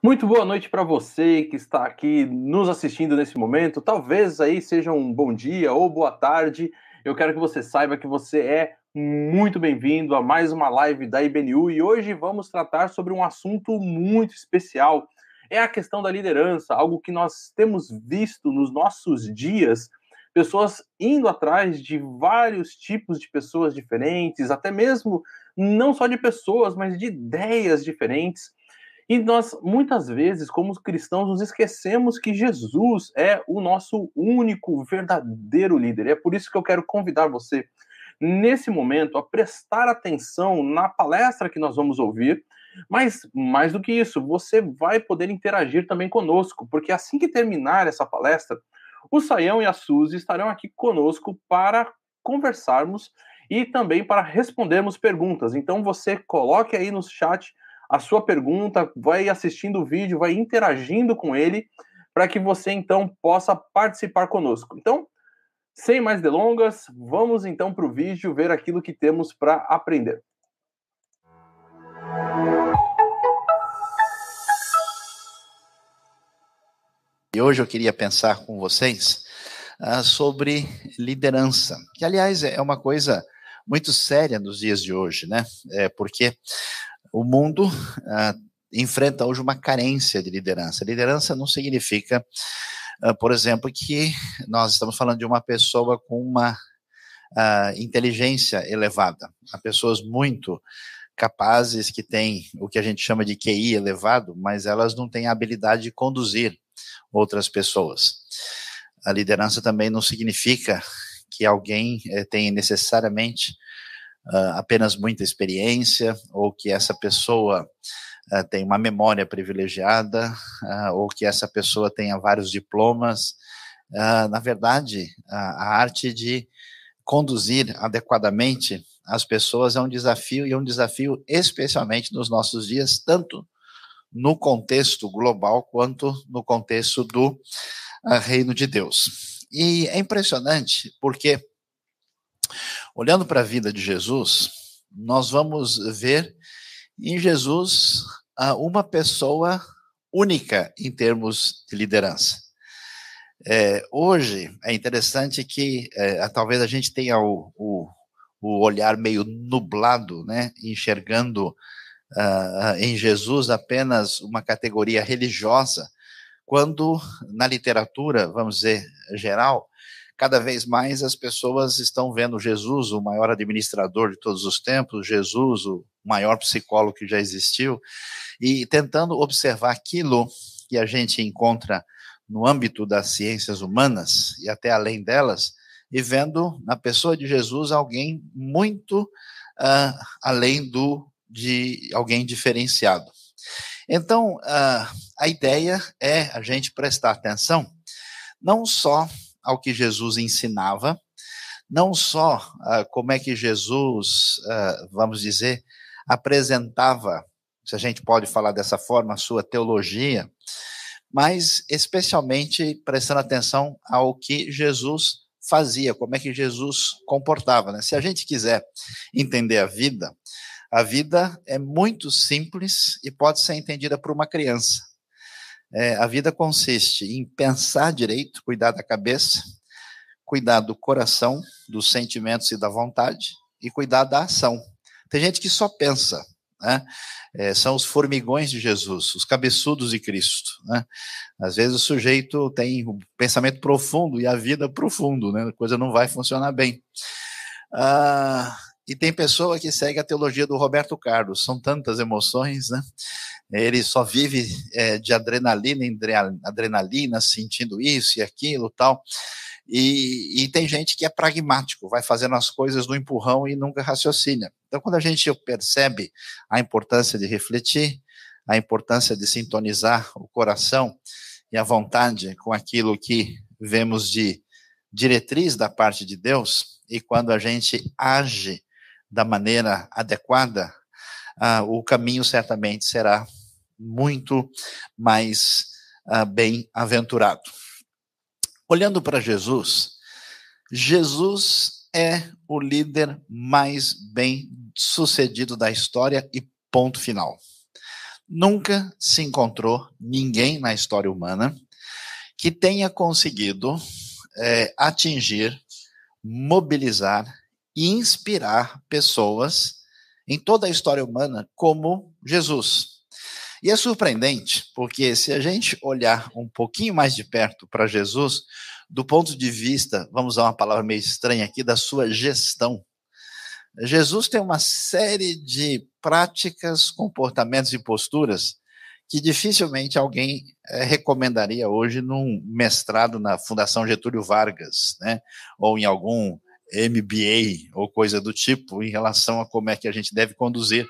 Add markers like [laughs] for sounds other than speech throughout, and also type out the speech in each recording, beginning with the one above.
Muito boa noite para você que está aqui nos assistindo nesse momento. Talvez aí seja um bom dia ou boa tarde. Eu quero que você saiba que você é muito bem-vindo a mais uma live da IBNU e hoje vamos tratar sobre um assunto muito especial. É a questão da liderança, algo que nós temos visto nos nossos dias, pessoas indo atrás de vários tipos de pessoas diferentes, até mesmo não só de pessoas, mas de ideias diferentes. E nós, muitas vezes, como cristãos, nos esquecemos que Jesus é o nosso único, verdadeiro líder. E é por isso que eu quero convidar você, nesse momento, a prestar atenção na palestra que nós vamos ouvir. Mas, mais do que isso, você vai poder interagir também conosco, porque assim que terminar essa palestra, o Saião e a Suzy estarão aqui conosco para conversarmos e também para respondermos perguntas. Então, você coloque aí no chat a sua pergunta, vai assistindo o vídeo, vai interagindo com ele, para que você então possa participar conosco. Então, sem mais delongas, vamos então para o vídeo ver aquilo que temos para aprender. E hoje eu queria pensar com vocês uh, sobre liderança, que aliás é uma coisa muito séria nos dias de hoje, né? É porque o mundo uh, enfrenta hoje uma carência de liderança. Liderança não significa, uh, por exemplo, que nós estamos falando de uma pessoa com uma uh, inteligência elevada. Há pessoas muito capazes que têm o que a gente chama de QI elevado, mas elas não têm a habilidade de conduzir outras pessoas. A liderança também não significa que alguém eh, tenha necessariamente uh, apenas muita experiência, ou que essa pessoa uh, tem uma memória privilegiada, uh, ou que essa pessoa tenha vários diplomas. na verdade, a arte de conduzir adequadamente as pessoas é um desafio, e é um desafio especialmente nos nossos dias, tanto no contexto global quanto no contexto do reino de Deus. E é impressionante porque Olhando para a vida de Jesus, nós vamos ver em Jesus uma pessoa única em termos de liderança. É, hoje é interessante que é, talvez a gente tenha o, o, o, olhar meio nublado, né, enxergando uh, em Jesus apenas uma categoria religiosa, quando na literatura, vamos dizer, geral, cada vez mais as pessoas estão vendo Jesus, o maior administrador de todos os tempos, Jesus, o maior psicólogo que já existiu, e tentando observar aquilo que a gente encontra no âmbito das ciências humanas e até além delas, e vendo na pessoa de Jesus alguém muito uh, além do de alguém diferenciado. Então, uh, a ideia é a gente prestar atenção não só ao que Jesus ensinava, não só uh, como é que Jesus, uh, vamos dizer, apresentava, se a gente pode falar dessa forma, a sua teologia, mas especialmente prestando atenção ao que Jesus fazia, como é que Jesus comportava. Né? Se a gente quiser entender a vida, a vida é muito simples e pode ser entendida por uma criança. É, a vida consiste em pensar direito, cuidar da cabeça, cuidar do coração, dos sentimentos e da vontade, e cuidar da ação. Tem gente que só pensa, né? É, são os formigões de Jesus, os cabeçudos de Cristo. Né? Às vezes o sujeito tem um pensamento profundo e a vida profundo, né? a coisa não vai funcionar bem. Ah, e tem pessoa que segue a teologia do Roberto Carlos, são tantas emoções, né? Ele só vive é, de adrenalina adrenalina, sentindo isso e aquilo tal. E, e, tem gente que é pragmático, vai fazendo as coisas no empurrão e nunca raciocina. Então, quando a gente percebe a importância de refletir, a importância de sintonizar o coração e a vontade com aquilo que vemos de diretriz da parte de Deus, e quando a gente age da maneira adequada, ah, o caminho certamente será muito mais ah, bem-aventurado. Olhando para Jesus, Jesus é o líder mais bem sucedido da história e ponto final. Nunca se encontrou ninguém na história humana que tenha conseguido é, atingir, mobilizar e inspirar pessoas em toda a história humana como Jesus. E é surpreendente, porque se a gente olhar um pouquinho mais de perto para Jesus, do ponto de vista, vamos usar uma palavra meio estranha aqui, da sua gestão, Jesus tem uma série de práticas, comportamentos e posturas que dificilmente alguém é, recomendaria hoje num mestrado na Fundação Getúlio Vargas, né? Ou em algum MBA ou coisa do tipo em relação a como é que a gente deve conduzir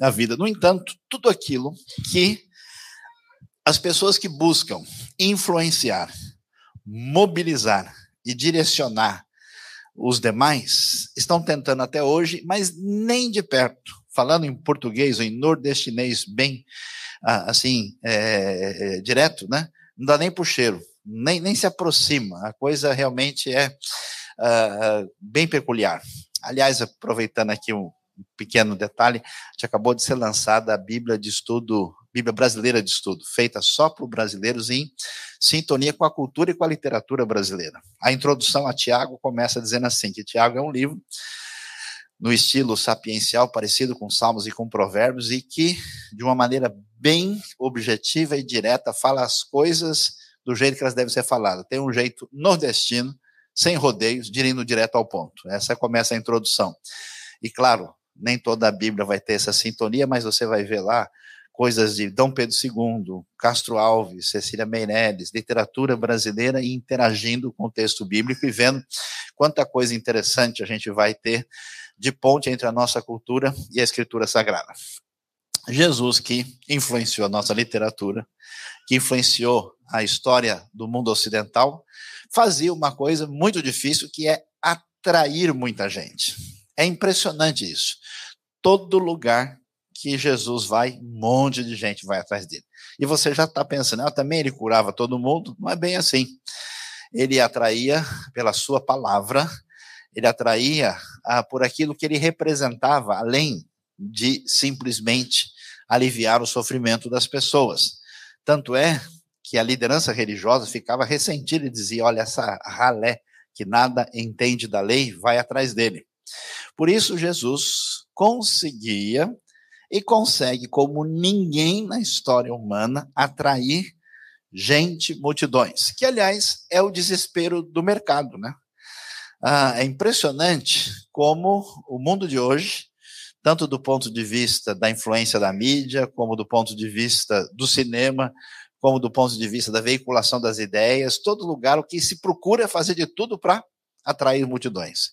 a vida. No entanto, tudo aquilo que as pessoas que buscam influenciar, mobilizar e direcionar os demais estão tentando até hoje, mas nem de perto. Falando em português ou em nordestinês bem assim, é, é, direto, né? Não dá nem por cheiro, nem, nem se aproxima. A coisa realmente é uh, bem peculiar. Aliás, aproveitando aqui um pequeno detalhe, já acabou de ser lançada a Bíblia de Estudo Bíblia Brasileira de Estudo, feita só por brasileiros em sintonia com a cultura e com a literatura brasileira. A introdução a Tiago começa dizendo assim, que Tiago é um livro no estilo sapiencial, parecido com Salmos e com Provérbios, e que, de uma maneira bem objetiva e direta, fala as coisas do jeito que elas devem ser faladas. Tem um jeito nordestino, sem rodeios, dirindo direto ao ponto. Essa começa a introdução. E claro, nem toda a Bíblia vai ter essa sintonia, mas você vai ver lá coisas de Dom Pedro II, Castro Alves, Cecília Meirelles, literatura brasileira e interagindo com o texto bíblico e vendo quanta coisa interessante a gente vai ter de ponte entre a nossa cultura e a escritura sagrada. Jesus, que influenciou a nossa literatura, que influenciou a história do mundo ocidental, fazia uma coisa muito difícil que é atrair muita gente. É impressionante isso. Todo lugar que Jesus vai, um monte de gente vai atrás dele. E você já está pensando, ah, também ele curava todo mundo? Não é bem assim. Ele atraía pela sua palavra, ele atraía ah, por aquilo que ele representava, além de simplesmente aliviar o sofrimento das pessoas. Tanto é que a liderança religiosa ficava ressentida e dizia: olha, essa ralé que nada entende da lei vai atrás dele. Por isso, Jesus conseguia e consegue, como ninguém na história humana, atrair gente, multidões, que, aliás, é o desespero do mercado, né? Ah, é impressionante como o mundo de hoje, tanto do ponto de vista da influência da mídia, como do ponto de vista do cinema, como do ponto de vista da veiculação das ideias, todo lugar o que se procura é fazer de tudo para atrair multidões.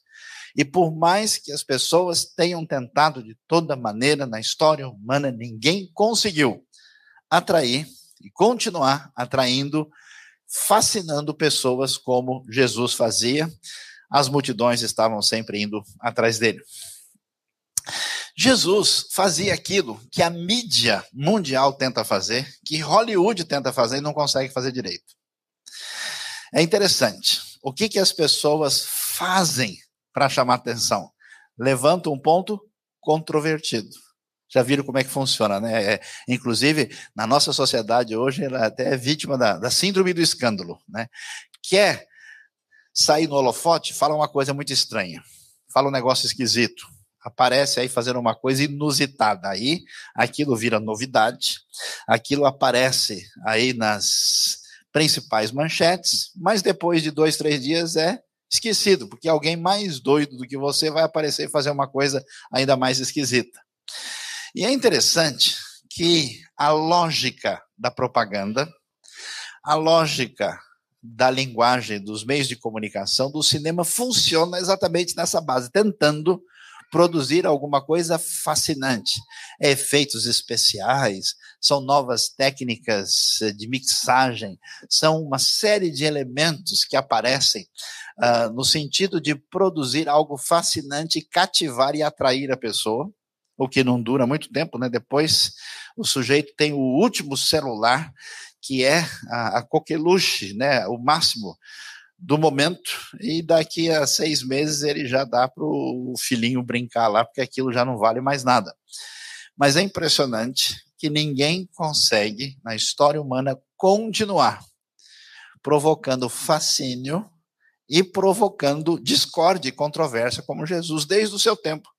E por mais que as pessoas tenham tentado de toda maneira na história humana, ninguém conseguiu atrair e continuar atraindo, fascinando pessoas como Jesus fazia. As multidões estavam sempre indo atrás dele. Jesus fazia aquilo que a mídia mundial tenta fazer, que Hollywood tenta fazer e não consegue fazer direito. É interessante. O que, que as pessoas fazem para chamar atenção. Levanta um ponto controvertido. Já viram como é que funciona, né? É, inclusive, na nossa sociedade hoje, ela até é vítima da, da síndrome do escândalo, né? Quer sair no holofote, fala uma coisa muito estranha, fala um negócio esquisito, aparece aí fazendo uma coisa inusitada. Aí aquilo vira novidade, aquilo aparece aí nas principais manchetes, mas depois de dois, três dias é esquecido, porque alguém mais doido do que você vai aparecer e fazer uma coisa ainda mais esquisita. E é interessante que a lógica da propaganda, a lógica da linguagem, dos meios de comunicação, do cinema, funciona exatamente nessa base, tentando produzir alguma coisa fascinante. É efeitos especiais, são novas técnicas de mixagem, são uma série de elementos que aparecem uh, no sentido de produzir algo fascinante, cativar e atrair a pessoa, o que não dura muito tempo, né? Depois o sujeito tem o último celular, que é a, a coqueluche, né? O máximo do momento, e daqui a seis meses ele já dá para o filhinho brincar lá, porque aquilo já não vale mais nada. Mas é impressionante que ninguém consegue, na história humana, continuar provocando fascínio e provocando discórdia e controvérsia, como Jesus, desde o seu tempo.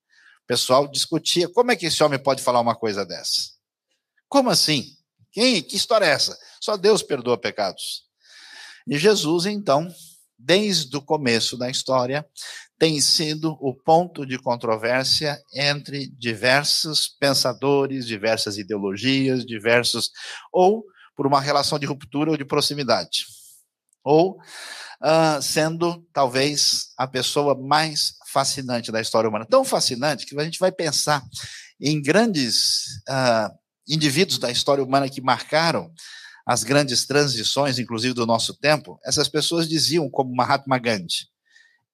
O pessoal discutia como é que esse homem pode falar uma coisa dessa. Como assim? Quem? Que história é essa? Só Deus perdoa pecados. E Jesus, então, desde o começo da história, tem sido o ponto de controvérsia entre diversos pensadores, diversas ideologias, diversos, ou por uma relação de ruptura ou de proximidade ou uh, sendo talvez a pessoa mais fascinante da história humana. Tão fascinante que a gente vai pensar em grandes uh, indivíduos da história humana que marcaram as grandes transições, inclusive do nosso tempo. Essas pessoas diziam, como Mahatma Gandhi,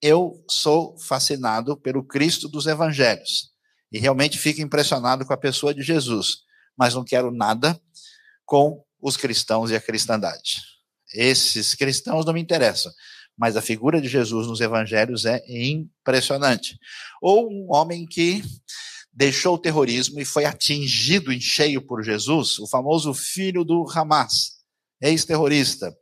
eu sou fascinado pelo Cristo dos Evangelhos e realmente fico impressionado com a pessoa de Jesus, mas não quero nada com os cristãos e a cristandade. Esses cristãos não me interessam. Mas a figura de Jesus nos evangelhos é impressionante. Ou um homem que deixou o terrorismo e foi atingido em cheio por Jesus, o famoso filho do Hamas, ex-terrorista,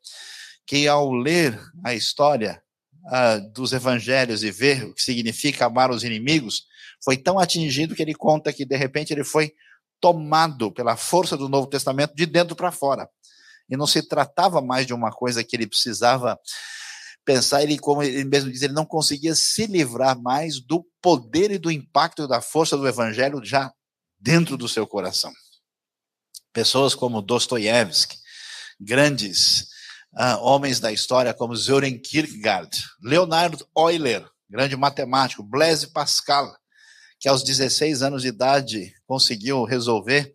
que ao ler a história uh, dos evangelhos e ver o que significa amar os inimigos, foi tão atingido que ele conta que de repente ele foi tomado pela força do Novo Testamento de dentro para fora. E não se tratava mais de uma coisa que ele precisava pensar, ele, como ele mesmo diz, ele não conseguia se livrar mais do poder e do impacto da força do evangelho já dentro do seu coração. Pessoas como Dostoiévski, grandes uh, homens da história como Søren Kierkegaard, Leonardo Euler, grande matemático, Blaise Pascal, que aos 16 anos de idade conseguiu resolver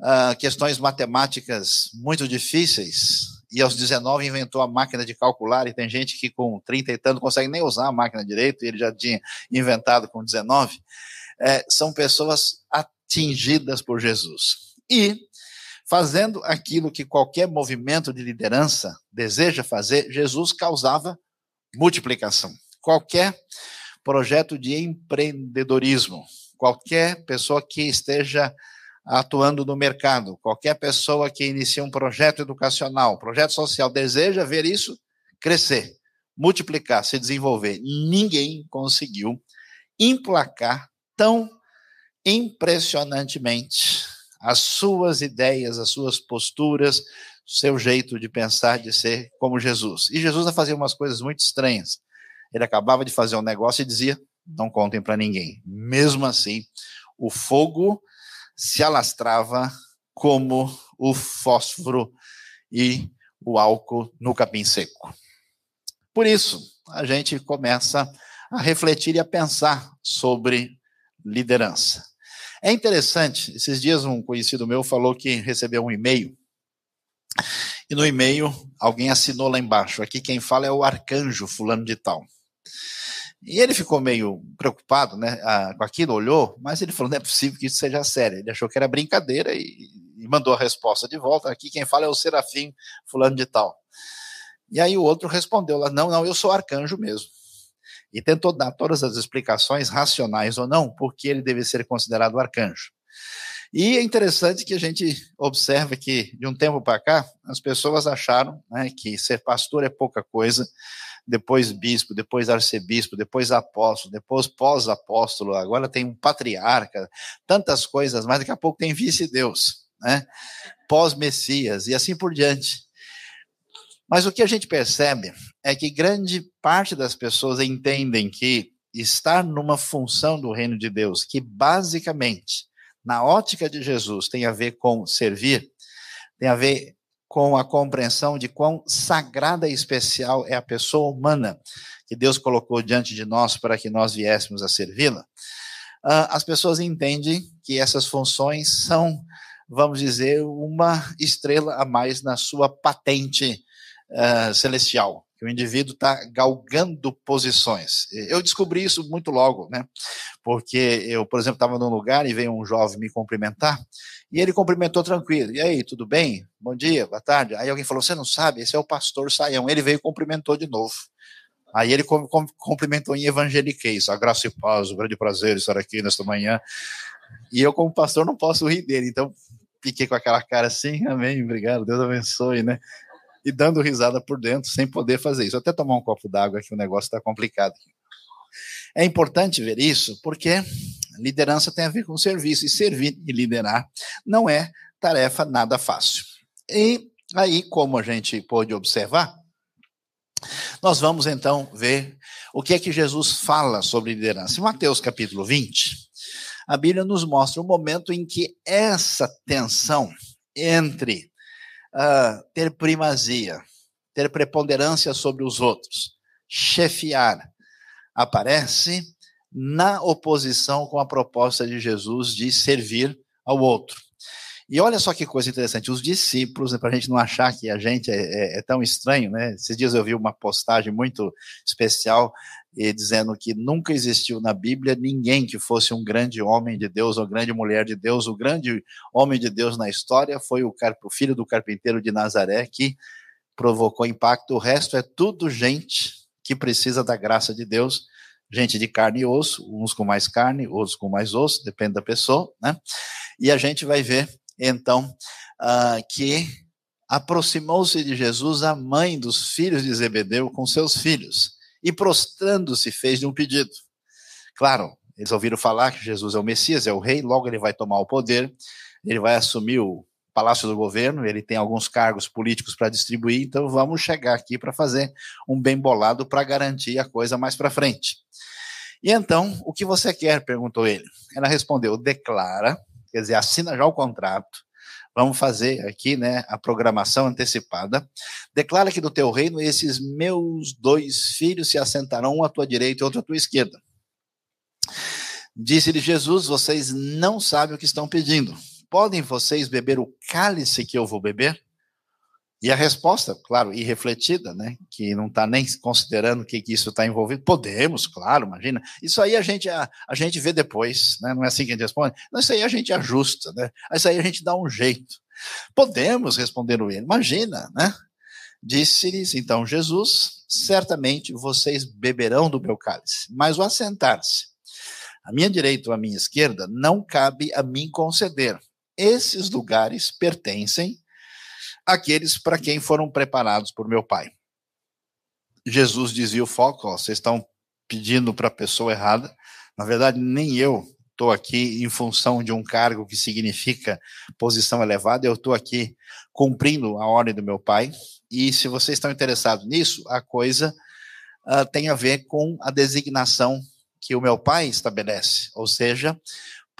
uh, questões matemáticas muito difíceis, e aos 19 inventou a máquina de calcular, e tem gente que com 30 e tanto não consegue nem usar a máquina direito, e ele já tinha inventado com 19. É, são pessoas atingidas por Jesus. E, fazendo aquilo que qualquer movimento de liderança deseja fazer, Jesus causava multiplicação. Qualquer projeto de empreendedorismo, qualquer pessoa que esteja atuando no mercado. Qualquer pessoa que inicia um projeto educacional, projeto social, deseja ver isso crescer, multiplicar, se desenvolver. Ninguém conseguiu emplacar tão impressionantemente as suas ideias, as suas posturas, seu jeito de pensar, de ser como Jesus. E Jesus fazia umas coisas muito estranhas. Ele acabava de fazer um negócio e dizia: não contem para ninguém. Mesmo assim, o fogo se alastrava como o fósforo e o álcool no capim seco. Por isso, a gente começa a refletir e a pensar sobre liderança. É interessante, esses dias um conhecido meu falou que recebeu um e-mail, e no e-mail alguém assinou lá embaixo, aqui quem fala é o arcanjo fulano de tal. E ele ficou meio preocupado né, com aquilo, olhou, mas ele falou: não é possível que isso seja sério. Ele achou que era brincadeira e, e mandou a resposta de volta. Aqui quem fala é o Serafim, fulano de tal. E aí o outro respondeu lá: não, não, eu sou arcanjo mesmo. E tentou dar todas as explicações, racionais ou não, porque ele deve ser considerado arcanjo. E é interessante que a gente observa que, de um tempo para cá, as pessoas acharam né, que ser pastor é pouca coisa, depois bispo, depois arcebispo, depois apóstolo, depois pós-apóstolo, agora tem um patriarca, tantas coisas, mas daqui a pouco tem vice-deus, né? Pós-messias e assim por diante. Mas o que a gente percebe é que grande parte das pessoas entendem que estar numa função do reino de Deus, que basicamente, na ótica de Jesus, tem a ver com servir, tem a ver com a compreensão de quão sagrada e especial é a pessoa humana que Deus colocou diante de nós para que nós viéssemos a servi-la, ah, as pessoas entendem que essas funções são, vamos dizer, uma estrela a mais na sua patente uh, celestial que o indivíduo está galgando posições. Eu descobri isso muito logo, né? Porque eu, por exemplo, estava num lugar e veio um jovem me cumprimentar e ele cumprimentou tranquilo. E aí, tudo bem? Bom dia, boa tarde. Aí alguém falou: Você não sabe? Esse é o pastor Saião. Ele veio e cumprimentou de novo. Aí ele cumprimentou em evangeliquez, a graça e paz, o grande prazer estar aqui nesta manhã. E eu, como pastor, não posso rir dele. Então, fiquei com aquela cara assim, amém, obrigado, Deus abençoe, né? E dando risada por dentro, sem poder fazer isso. Até tomar um copo d'água que o negócio está complicado. É importante ver isso, porque liderança tem a ver com serviço, e servir e liderar não é tarefa nada fácil. E aí, como a gente pôde observar, nós vamos então ver o que é que Jesus fala sobre liderança. Em Mateus capítulo 20, a Bíblia nos mostra o momento em que essa tensão entre uh, ter primazia, ter preponderância sobre os outros, chefiar, aparece na oposição com a proposta de Jesus de servir ao outro. E olha só que coisa interessante, os discípulos, né, para a gente não achar que a gente é, é, é, tão estranho, né? Esses dias eu vi uma postagem muito especial eh, dizendo que nunca existiu na Bíblia ninguém que fosse um grande homem de Deus ou grande mulher de Deus. O grande homem de Deus na história foi o, o filho do carpinteiro de Nazaré que provocou impacto. O resto é tudo gente que precisa da graça de Deus gente de carne e osso, uns com mais carne, outros com mais osso, depende da pessoa, né? E a gente vai ver então, uh, que aproximou-se de Jesus a mãe dos filhos de Zebedeu com seus filhos, e prostrando-se fez-lhe um pedido. Claro, eles ouviram falar que Jesus é o Messias, é o rei, logo ele vai tomar o poder, ele vai assumir o palácio do governo, ele tem alguns cargos políticos para distribuir, então vamos chegar aqui para fazer um bem bolado para garantir a coisa mais para frente. E então, o que você quer? perguntou ele. Ela respondeu: declara quer dizer, assina já o contrato, vamos fazer aqui, né, a programação antecipada. Declara que do teu reino esses meus dois filhos se assentarão, um à tua direita e outro à tua esquerda. Disse-lhe Jesus: Vocês não sabem o que estão pedindo. Podem vocês beber o cálice que eu vou beber? E a resposta, claro, irrefletida, né, que não está nem considerando o que, que isso está envolvido, podemos, claro, imagina. Isso aí a gente, a, a gente vê depois, né, não é assim que a gente responde. Não, isso aí a gente ajusta, né, isso aí a gente dá um jeito. Podemos, responderam ele, imagina, né? Disse-lhes então Jesus: certamente vocês beberão do meu cálice, mas o assentar-se, à minha direita ou à minha esquerda, não cabe a mim conceder. Esses lugares pertencem aqueles para quem foram preparados por meu Pai. Jesus dizia o foco, ó, vocês estão pedindo para a pessoa errada. Na verdade, nem eu estou aqui em função de um cargo que significa posição elevada, eu estou aqui cumprindo a ordem do meu Pai. E se vocês estão interessados nisso, a coisa uh, tem a ver com a designação que o meu Pai estabelece, ou seja,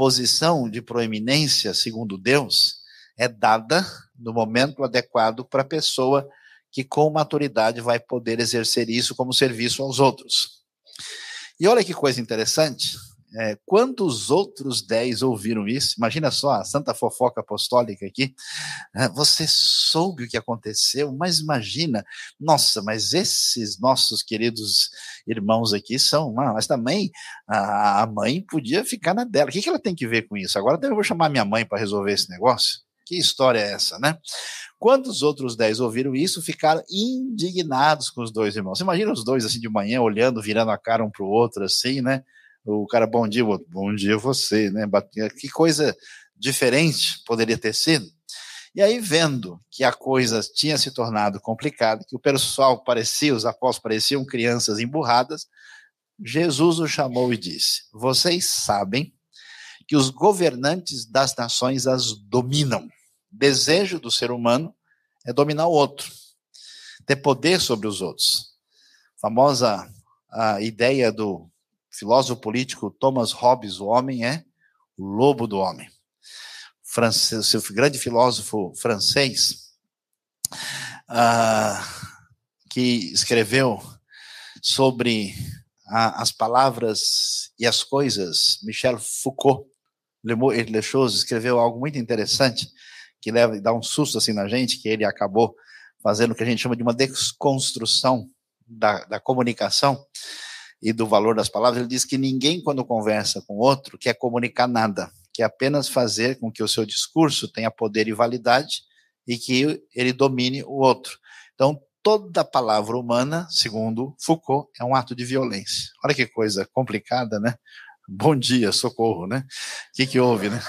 posição de proeminência, segundo Deus, é dada no momento adequado para a pessoa que com maturidade vai poder exercer isso como serviço aos outros. E olha que coisa interessante, é, quantos outros dez ouviram isso? Imagina só a santa fofoca apostólica aqui. É, você soube o que aconteceu, mas imagina, nossa, mas esses nossos queridos irmãos aqui são, mas também a, a mãe podia ficar na dela. O que, que ela tem que ver com isso? Agora eu vou chamar minha mãe para resolver esse negócio. Que história é essa, né? Quando os outros dez ouviram isso, ficaram indignados com os dois irmãos. Imagina os dois assim de manhã, olhando, virando a cara um para o outro, assim, né? O cara, bom dia, bom dia você, né? Que coisa diferente poderia ter sido. E aí, vendo que a coisa tinha se tornado complicada, que o pessoal parecia, os apóstolos pareciam crianças emburradas, Jesus o chamou e disse: Vocês sabem que os governantes das nações as dominam desejo do ser humano é dominar o outro, ter poder sobre os outros. A famosa a ideia do filósofo político Thomas Hobbes, o homem é o lobo do homem. Francês, o grande filósofo francês, uh, que escreveu sobre as palavras e as coisas, Michel Foucault, Le Chose escreveu algo muito interessante que leva dá um susto assim na gente, que ele acabou fazendo o que a gente chama de uma desconstrução da, da comunicação e do valor das palavras. Ele diz que ninguém, quando conversa com outro, quer comunicar nada, quer apenas fazer com que o seu discurso tenha poder e validade e que ele domine o outro. Então, toda palavra humana, segundo Foucault, é um ato de violência. Olha que coisa complicada, né? Bom dia, socorro, né? O que, que houve, né?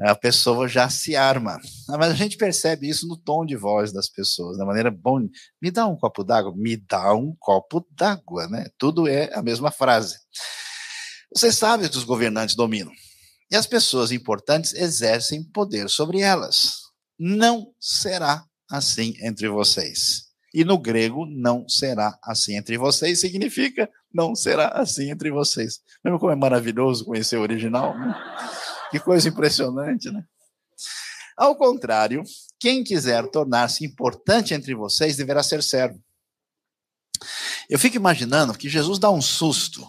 A pessoa já se arma. Ah, mas a gente percebe isso no tom de voz das pessoas, da maneira bom. Me dá um copo d'água? Me dá um copo d'água, né? Tudo é a mesma frase. Você sabe que os governantes dominam. E as pessoas importantes exercem poder sobre elas. Não será assim entre vocês. E no grego, não será assim entre vocês significa não será assim entre vocês. Lembra como é maravilhoso conhecer o original? Né? Que coisa impressionante, né? Ao contrário, quem quiser tornar-se importante entre vocês deverá ser servo. Eu fico imaginando que Jesus dá um susto,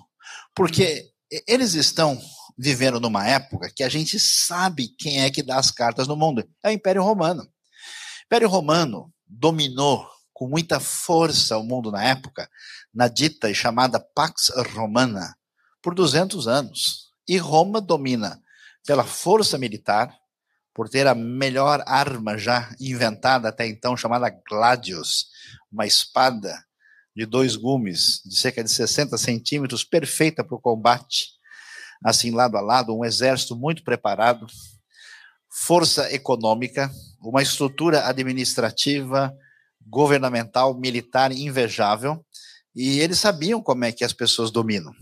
porque eles estão vivendo numa época que a gente sabe quem é que dá as cartas no mundo. É o Império Romano. O Império Romano dominou com muita força o mundo na época, na dita e chamada Pax Romana, por 200 anos. E Roma domina pela força militar, por ter a melhor arma já inventada até então, chamada Gladius, uma espada de dois gumes, de cerca de 60 centímetros, perfeita para o combate, assim lado a lado, um exército muito preparado, força econômica, uma estrutura administrativa, governamental, militar invejável, e eles sabiam como é que as pessoas dominam.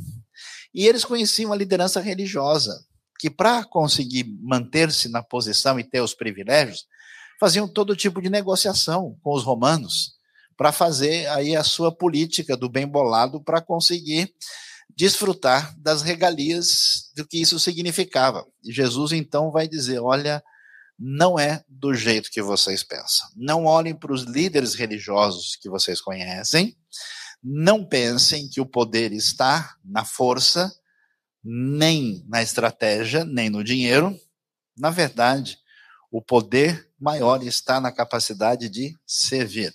E eles conheciam a liderança religiosa, que para conseguir manter-se na posição e ter os privilégios, faziam todo tipo de negociação com os romanos para fazer aí a sua política do bem bolado para conseguir desfrutar das regalias do que isso significava. E Jesus então vai dizer: olha, não é do jeito que vocês pensam. Não olhem para os líderes religiosos que vocês conhecem. Não pensem que o poder está na força, nem na estratégia, nem no dinheiro. Na verdade, o poder maior está na capacidade de servir.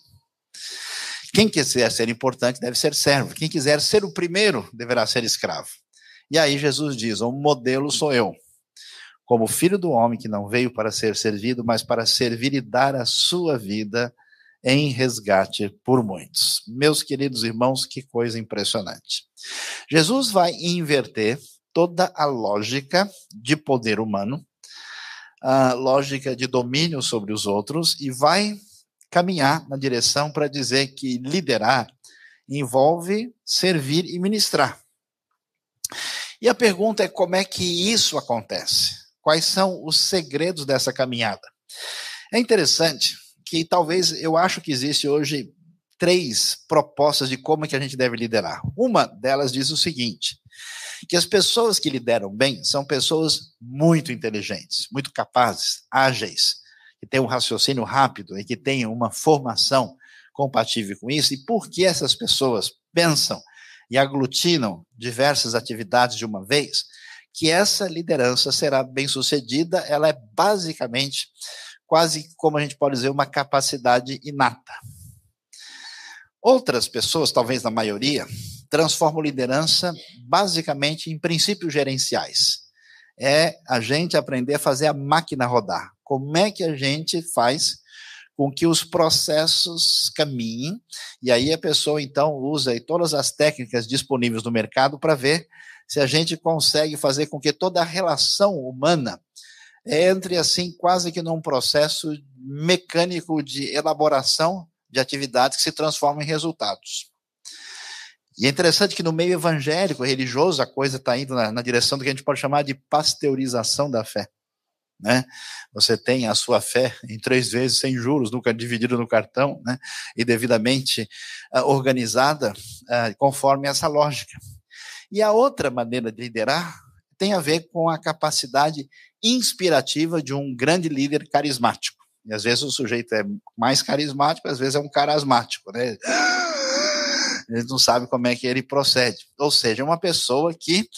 Quem quiser ser importante deve ser servo. Quem quiser ser o primeiro deverá ser escravo. E aí Jesus diz: o modelo sou eu. Como filho do homem que não veio para ser servido, mas para servir e dar a sua vida em resgate por muitos. Meus queridos irmãos, que coisa impressionante. Jesus vai inverter toda a lógica de poder humano, a lógica de domínio sobre os outros e vai caminhar na direção para dizer que liderar envolve servir e ministrar. E a pergunta é como é que isso acontece? Quais são os segredos dessa caminhada? É interessante que talvez eu acho que existe hoje três propostas de como é que a gente deve liderar. Uma delas diz o seguinte: que as pessoas que lideram bem são pessoas muito inteligentes, muito capazes, ágeis, que têm um raciocínio rápido e que têm uma formação compatível com isso. E por que essas pessoas pensam e aglutinam diversas atividades de uma vez? Que essa liderança será bem sucedida, ela é basicamente quase como a gente pode dizer, uma capacidade inata. Outras pessoas, talvez na maioria, transformam liderança basicamente em princípios gerenciais. É a gente aprender a fazer a máquina rodar. Como é que a gente faz com que os processos caminhem? E aí a pessoa então usa todas as técnicas disponíveis no mercado para ver se a gente consegue fazer com que toda a relação humana entre assim quase que num processo mecânico de elaboração de atividades que se transformam em resultados. E é interessante que no meio evangélico, religioso, a coisa está indo na, na, direção do que a gente pode chamar de pasteurização da fé. Né? Você tem a sua fé em três vezes sem juros, nunca dividida no cartão, né? e devidamente uh, organizada uh, conforme essa lógica. E a outra maneira de liderar tem a ver com a capacidade inspirativa de um grande líder carismático. E às vezes o sujeito é mais carismático, às vezes é um carasmático, né? Ele não sabe como é que ele procede. Ou seja, uma pessoa que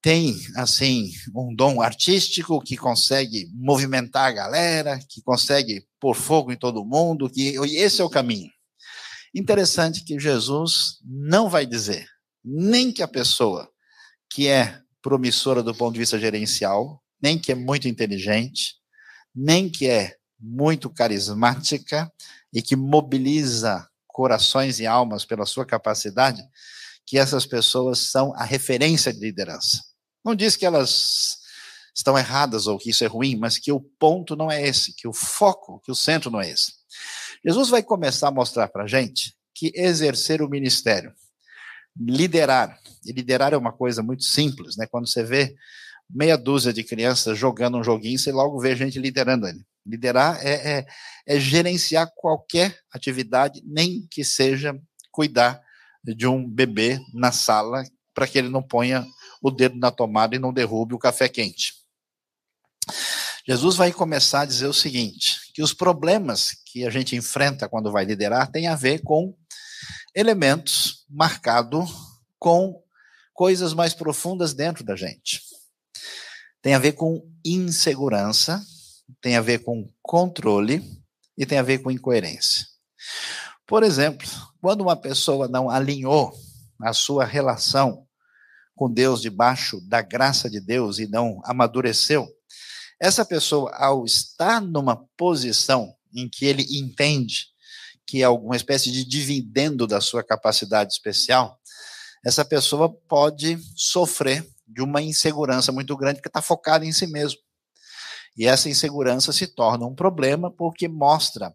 tem, assim, um dom artístico, que consegue movimentar a galera, que consegue pôr fogo em todo mundo, que esse é o caminho. Interessante que Jesus não vai dizer nem que a pessoa que é promissora do ponto de vista gerencial, nem que é muito inteligente, nem que é muito carismática e que mobiliza corações e almas pela sua capacidade, que essas pessoas são a referência de liderança. Não diz que elas estão erradas ou que isso é ruim, mas que o ponto não é esse, que o foco, que o centro não é esse. Jesus vai começar a mostrar para a gente que exercer o ministério, liderar, e liderar é uma coisa muito simples, né? Quando você vê meia dúzia de crianças jogando um joguinho, você logo vê gente liderando ele. Liderar é, é, é gerenciar qualquer atividade, nem que seja cuidar de um bebê na sala para que ele não ponha o dedo na tomada e não derrube o café quente. Jesus vai começar a dizer o seguinte: que os problemas que a gente enfrenta quando vai liderar têm a ver com elementos marcados com coisas mais profundas dentro da gente. Tem a ver com insegurança, tem a ver com controle e tem a ver com incoerência. Por exemplo, quando uma pessoa não alinhou a sua relação com Deus debaixo da graça de Deus e não amadureceu, essa pessoa, ao estar numa posição em que ele entende que é alguma espécie de dividendo da sua capacidade especial, essa pessoa pode sofrer de uma insegurança muito grande porque está focada em si mesmo. E essa insegurança se torna um problema porque mostra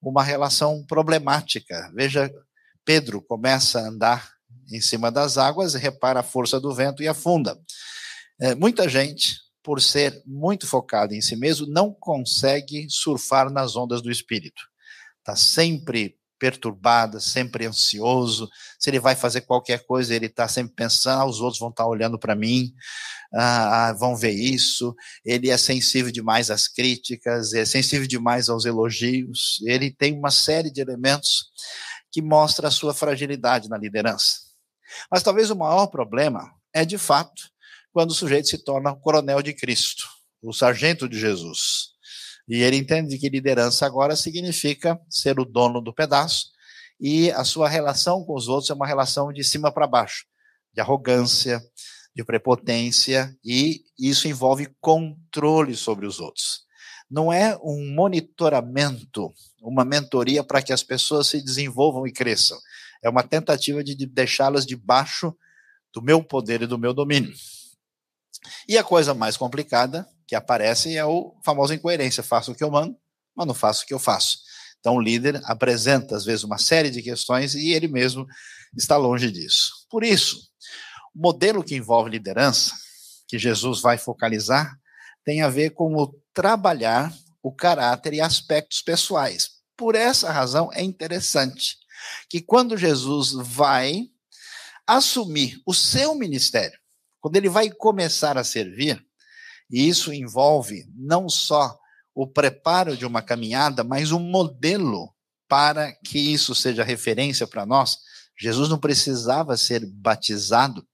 uma relação problemática. Veja, Pedro começa a andar em cima das águas, repara a força do vento e afunda. É, muita gente, por ser muito focada em si mesmo, não consegue surfar nas ondas do espírito. Está sempre perturbada, sempre ansioso. Se ele vai fazer qualquer coisa, ele está sempre pensando: ah, os outros vão estar tá olhando para mim, ah, ah, vão ver isso. Ele é sensível demais às críticas, é sensível demais aos elogios. Ele tem uma série de elementos que mostra a sua fragilidade na liderança. Mas talvez o maior problema é, de fato, quando o sujeito se torna o coronel de Cristo, o sargento de Jesus. E ele entende que liderança agora significa ser o dono do pedaço e a sua relação com os outros é uma relação de cima para baixo, de arrogância, de prepotência e isso envolve controle sobre os outros. Não é um monitoramento, uma mentoria para que as pessoas se desenvolvam e cresçam. É uma tentativa de deixá-las debaixo do meu poder e do meu domínio. E a coisa mais complicada que aparece é o famoso incoerência. Faço o que eu mando, mas não faço o que eu faço. Então, o líder apresenta, às vezes, uma série de questões e ele mesmo está longe disso. Por isso, o modelo que envolve liderança, que Jesus vai focalizar, tem a ver com o trabalhar o caráter e aspectos pessoais. Por essa razão, é interessante que quando Jesus vai assumir o seu ministério, quando ele vai começar a servir, e isso envolve não só o preparo de uma caminhada, mas um modelo para que isso seja referência para nós. Jesus não precisava ser batizado,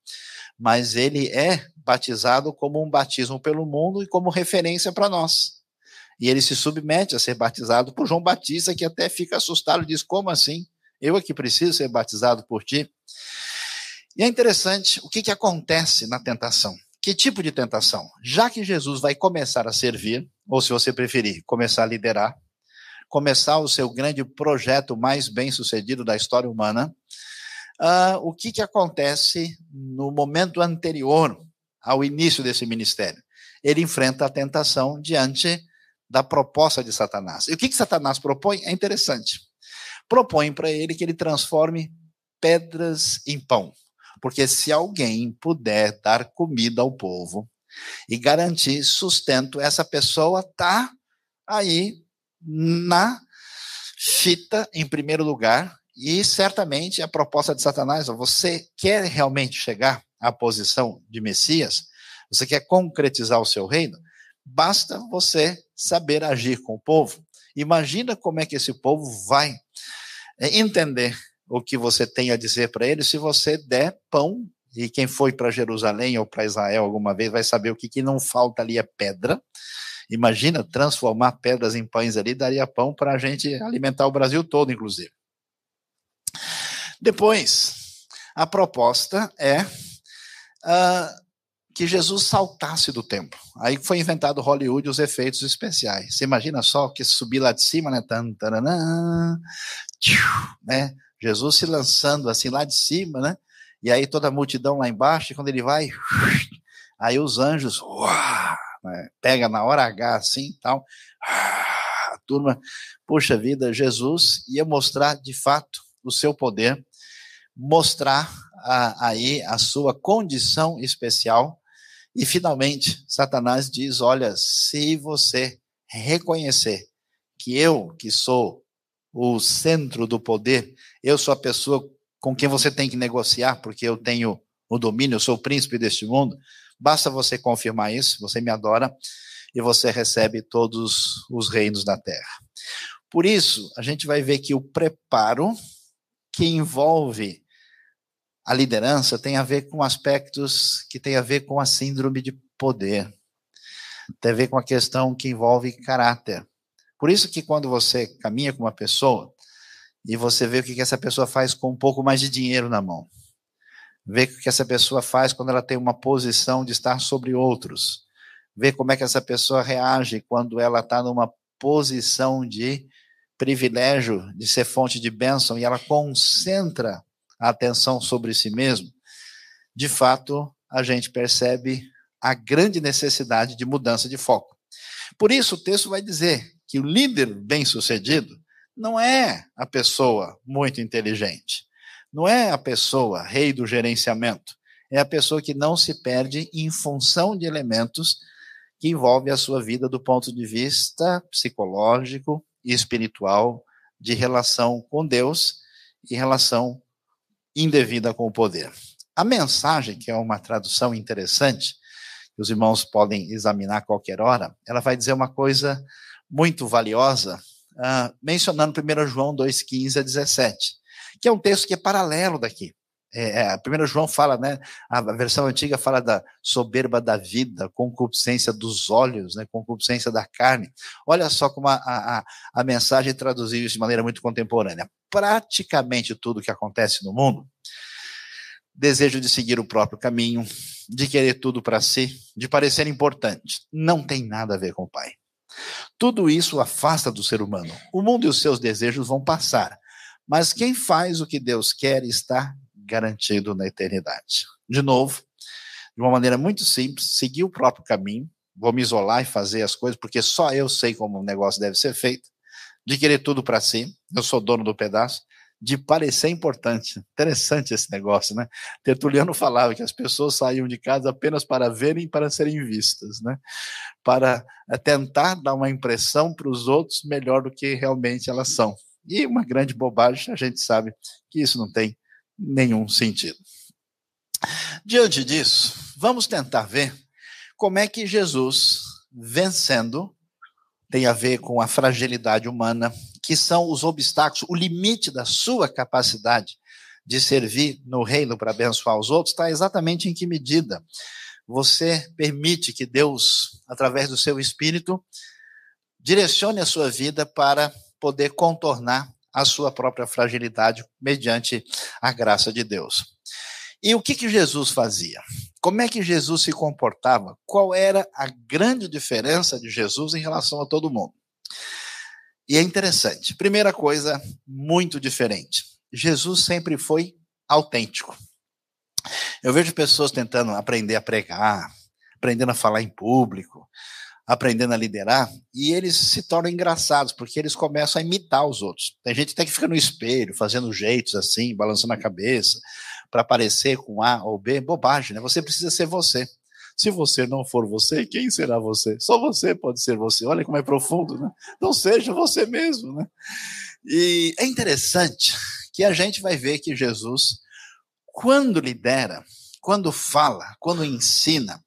mas ele é batizado como um batismo pelo mundo e como referência para nós. E ele se submete a ser batizado por João Batista, que até fica assustado e diz: Como assim? Eu aqui preciso ser batizado por ti? E é interessante o que, que acontece na tentação. Que tipo de tentação? Já que Jesus vai começar a servir, ou se você preferir, começar a liderar, começar o seu grande projeto mais bem sucedido da história humana, uh, o que, que acontece no momento anterior ao início desse ministério? Ele enfrenta a tentação diante da proposta de Satanás. E o que, que Satanás propõe? É interessante. Propõe para ele que ele transforme pedras em pão. Porque se alguém puder dar comida ao povo e garantir sustento, essa pessoa está aí na fita em primeiro lugar. E certamente a proposta de Satanás, você quer realmente chegar à posição de Messias? Você quer concretizar o seu reino? Basta você saber agir com o povo. Imagina como é que esse povo vai eh, entender o que você tem a dizer para ele se você der pão. E quem foi para Jerusalém ou para Israel alguma vez vai saber o que, que não falta ali é pedra. Imagina transformar pedras em pães ali, daria pão para a gente alimentar o Brasil todo, inclusive. Depois, a proposta é uh, que Jesus saltasse do templo. Aí foi inventado Hollywood os efeitos especiais. Você imagina só que subir lá de cima, né? Tan, taranã, tchiu, né? Jesus se lançando assim lá de cima, né? E aí toda a multidão lá embaixo, e quando ele vai, [laughs] aí os anjos, uau, né? pega na hora H assim tal. Ah, a turma, puxa vida, Jesus ia mostrar de fato o seu poder, mostrar a, aí a sua condição especial. E finalmente, Satanás diz: Olha, se você reconhecer que eu, que sou o centro do poder, eu sou a pessoa com quem você tem que negociar, porque eu tenho o domínio, eu sou o príncipe deste mundo. Basta você confirmar isso, você me adora e você recebe todos os reinos da terra. Por isso, a gente vai ver que o preparo que envolve a liderança tem a ver com aspectos que tem a ver com a síndrome de poder. Tem a ver com a questão que envolve caráter. Por isso que quando você caminha com uma pessoa e você vê o que essa pessoa faz com um pouco mais de dinheiro na mão, vê o que essa pessoa faz quando ela tem uma posição de estar sobre outros, vê como é que essa pessoa reage quando ela está numa posição de privilégio, de ser fonte de bênção, e ela concentra a atenção sobre si mesmo, de fato, a gente percebe a grande necessidade de mudança de foco. Por isso, o texto vai dizer que o líder bem-sucedido não é a pessoa muito inteligente, não é a pessoa rei do gerenciamento, é a pessoa que não se perde em função de elementos que envolvem a sua vida do ponto de vista psicológico e espiritual, de relação com Deus e relação indevida com o poder. A mensagem, que é uma tradução interessante, que os irmãos podem examinar a qualquer hora, ela vai dizer uma coisa muito valiosa, uh, mencionando 1 João 2,15 a 17, que é um texto que é paralelo daqui. É, é, a 1 João fala, né? A versão antiga fala da soberba da vida, concupiscência dos olhos, né? Concupiscência da carne. Olha só como a, a, a mensagem traduziu isso de maneira muito contemporânea. Praticamente tudo que acontece no mundo, desejo de seguir o próprio caminho, de querer tudo para si, de parecer importante, não tem nada a ver com o Pai. Tudo isso afasta do ser humano. O mundo e os seus desejos vão passar, mas quem faz o que Deus quer está garantido na eternidade. De novo, de uma maneira muito simples, seguir o próprio caminho, vou me isolar e fazer as coisas, porque só eu sei como o negócio deve ser feito, de querer tudo para si, eu sou dono do pedaço, de parecer importante. Interessante esse negócio, né? Tertuliano [laughs] falava que as pessoas saíam de casa apenas para verem e para serem vistas, né? Para eh, tentar dar uma impressão para os outros melhor do que realmente elas são. E uma grande bobagem, a gente sabe que isso não tem nenhum sentido. Diante disso, vamos tentar ver como é que Jesus, vencendo, tem a ver com a fragilidade humana, que são os obstáculos, o limite da sua capacidade de servir no reino para abençoar os outros, está exatamente em que medida você permite que Deus, através do seu espírito, direcione a sua vida para poder contornar a sua própria fragilidade mediante a graça de Deus. E o que, que Jesus fazia? Como é que Jesus se comportava? Qual era a grande diferença de Jesus em relação a todo mundo? E é interessante. Primeira coisa, muito diferente. Jesus sempre foi autêntico. Eu vejo pessoas tentando aprender a pregar, aprendendo a falar em público, aprendendo a liderar, e eles se tornam engraçados, porque eles começam a imitar os outros. Tem gente até que fica no espelho, fazendo jeitos assim, balançando a cabeça, para parecer com A ou B. Bobagem, né? Você precisa ser você. Se você não for você, quem será você? Só você pode ser você. Olha como é profundo, né? Então seja você mesmo, né? E é interessante que a gente vai ver que Jesus, quando lidera, quando fala, quando ensina,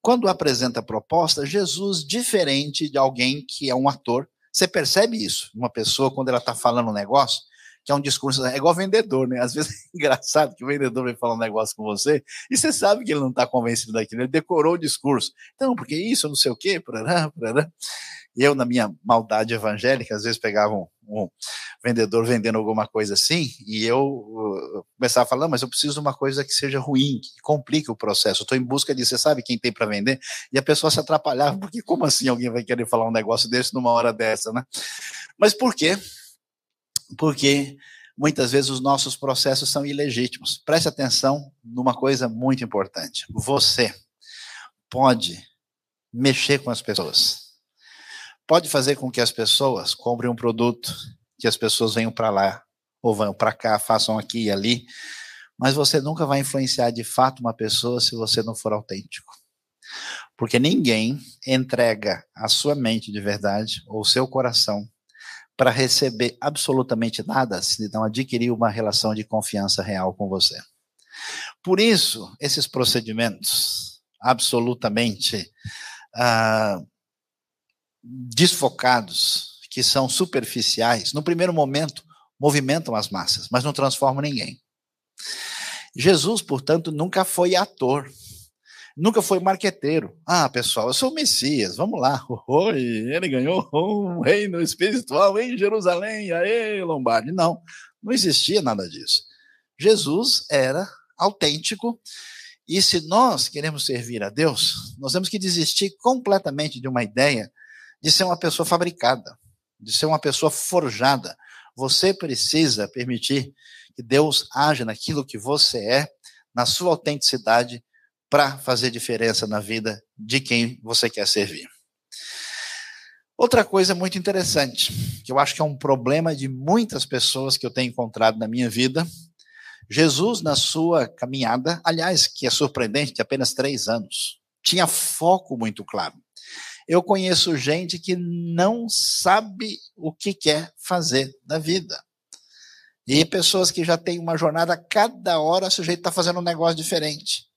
quando apresenta proposta, Jesus, diferente de alguém que é um ator, você percebe isso? Uma pessoa, quando ela está falando um negócio, que é um discurso, é igual vendedor, né? Às vezes [laughs] é engraçado que o vendedor vem falar um negócio com você e você sabe que ele não está convencido daquilo, ele decorou o discurso. Então, porque isso, não sei o quê, parará. E eu, na minha maldade evangélica, às vezes pegava um, um vendedor vendendo alguma coisa assim, e eu uh, começava a falar, mas eu preciso de uma coisa que seja ruim, que complique o processo. Estou em busca de, você sabe quem tem para vender? E a pessoa se atrapalhava, porque como assim alguém vai querer falar um negócio desse numa hora dessa, né? Mas por quê? Porque muitas vezes os nossos processos são ilegítimos. Preste atenção numa coisa muito importante. Você pode mexer com as pessoas. Pode fazer com que as pessoas comprem um produto, que as pessoas venham para lá ou venham para cá, façam aqui e ali, mas você nunca vai influenciar de fato uma pessoa se você não for autêntico. Porque ninguém entrega a sua mente de verdade ou seu coração para receber absolutamente nada se não adquirir uma relação de confiança real com você. Por isso, esses procedimentos absolutamente ah, desfocados, que são superficiais, no primeiro momento movimentam as massas, mas não transformam ninguém. Jesus, portanto, nunca foi ator. Nunca foi marqueteiro. Ah, pessoal, eu sou o Messias, vamos lá. [laughs] Oi, ele ganhou um reino espiritual em Jerusalém, aê, Lombardi. Não, não existia nada disso. Jesus era autêntico, e se nós queremos servir a Deus, nós temos que desistir completamente de uma ideia de ser uma pessoa fabricada, de ser uma pessoa forjada. Você precisa permitir que Deus haja naquilo que você é, na sua autenticidade, para fazer diferença na vida de quem você quer servir. Outra coisa muito interessante, que eu acho que é um problema de muitas pessoas que eu tenho encontrado na minha vida, Jesus, na sua caminhada, aliás, que é surpreendente, de apenas três anos, tinha foco muito claro. Eu conheço gente que não sabe o que quer fazer da vida. E pessoas que já têm uma jornada, cada hora o sujeito está fazendo um negócio diferente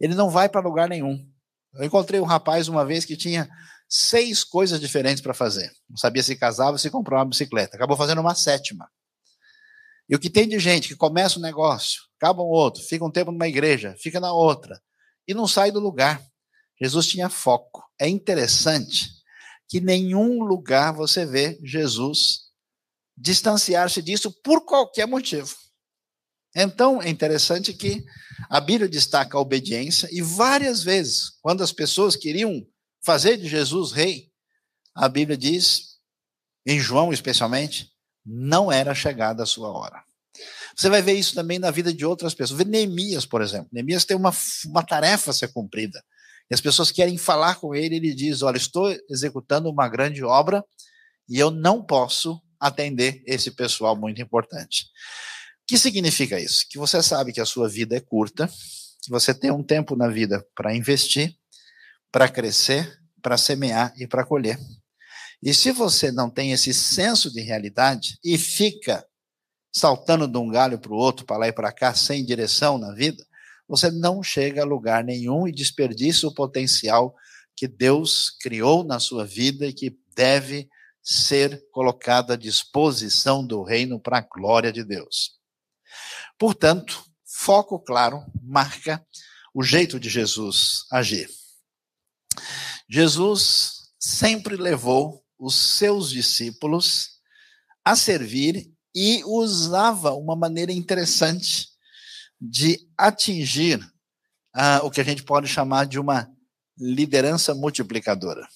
ele não vai para lugar nenhum. Eu encontrei um rapaz uma vez que tinha seis coisas diferentes para fazer. Não sabia se casava, se comprava uma bicicleta. Acabou fazendo uma sétima. E o que tem de gente que começa um negócio, acaba um outro, fica um tempo numa igreja, fica na outra, e não sai do lugar. Jesus tinha foco. É interessante que nenhum lugar você vê Jesus distanciar-se disso por qualquer motivo. Então, é interessante que a Bíblia destaca a obediência e várias vezes, quando as pessoas queriam fazer de Jesus rei, a Bíblia diz, em João especialmente, não era chegada a sua hora. Você vai ver isso também na vida de outras pessoas. Vê Neemias, por exemplo. Neemias tem uma, uma tarefa a ser cumprida. E as pessoas querem falar com ele, ele diz: Olha, estou executando uma grande obra e eu não posso atender esse pessoal muito importante que significa isso? Que você sabe que a sua vida é curta, que você tem um tempo na vida para investir, para crescer, para semear e para colher. E se você não tem esse senso de realidade e fica saltando de um galho para o outro, para lá e para cá, sem direção na vida, você não chega a lugar nenhum e desperdiça o potencial que Deus criou na sua vida e que deve ser colocado à disposição do reino para a glória de Deus. Portanto, foco claro marca o jeito de Jesus agir. Jesus sempre levou os seus discípulos a servir e usava uma maneira interessante de atingir uh, o que a gente pode chamar de uma liderança multiplicadora.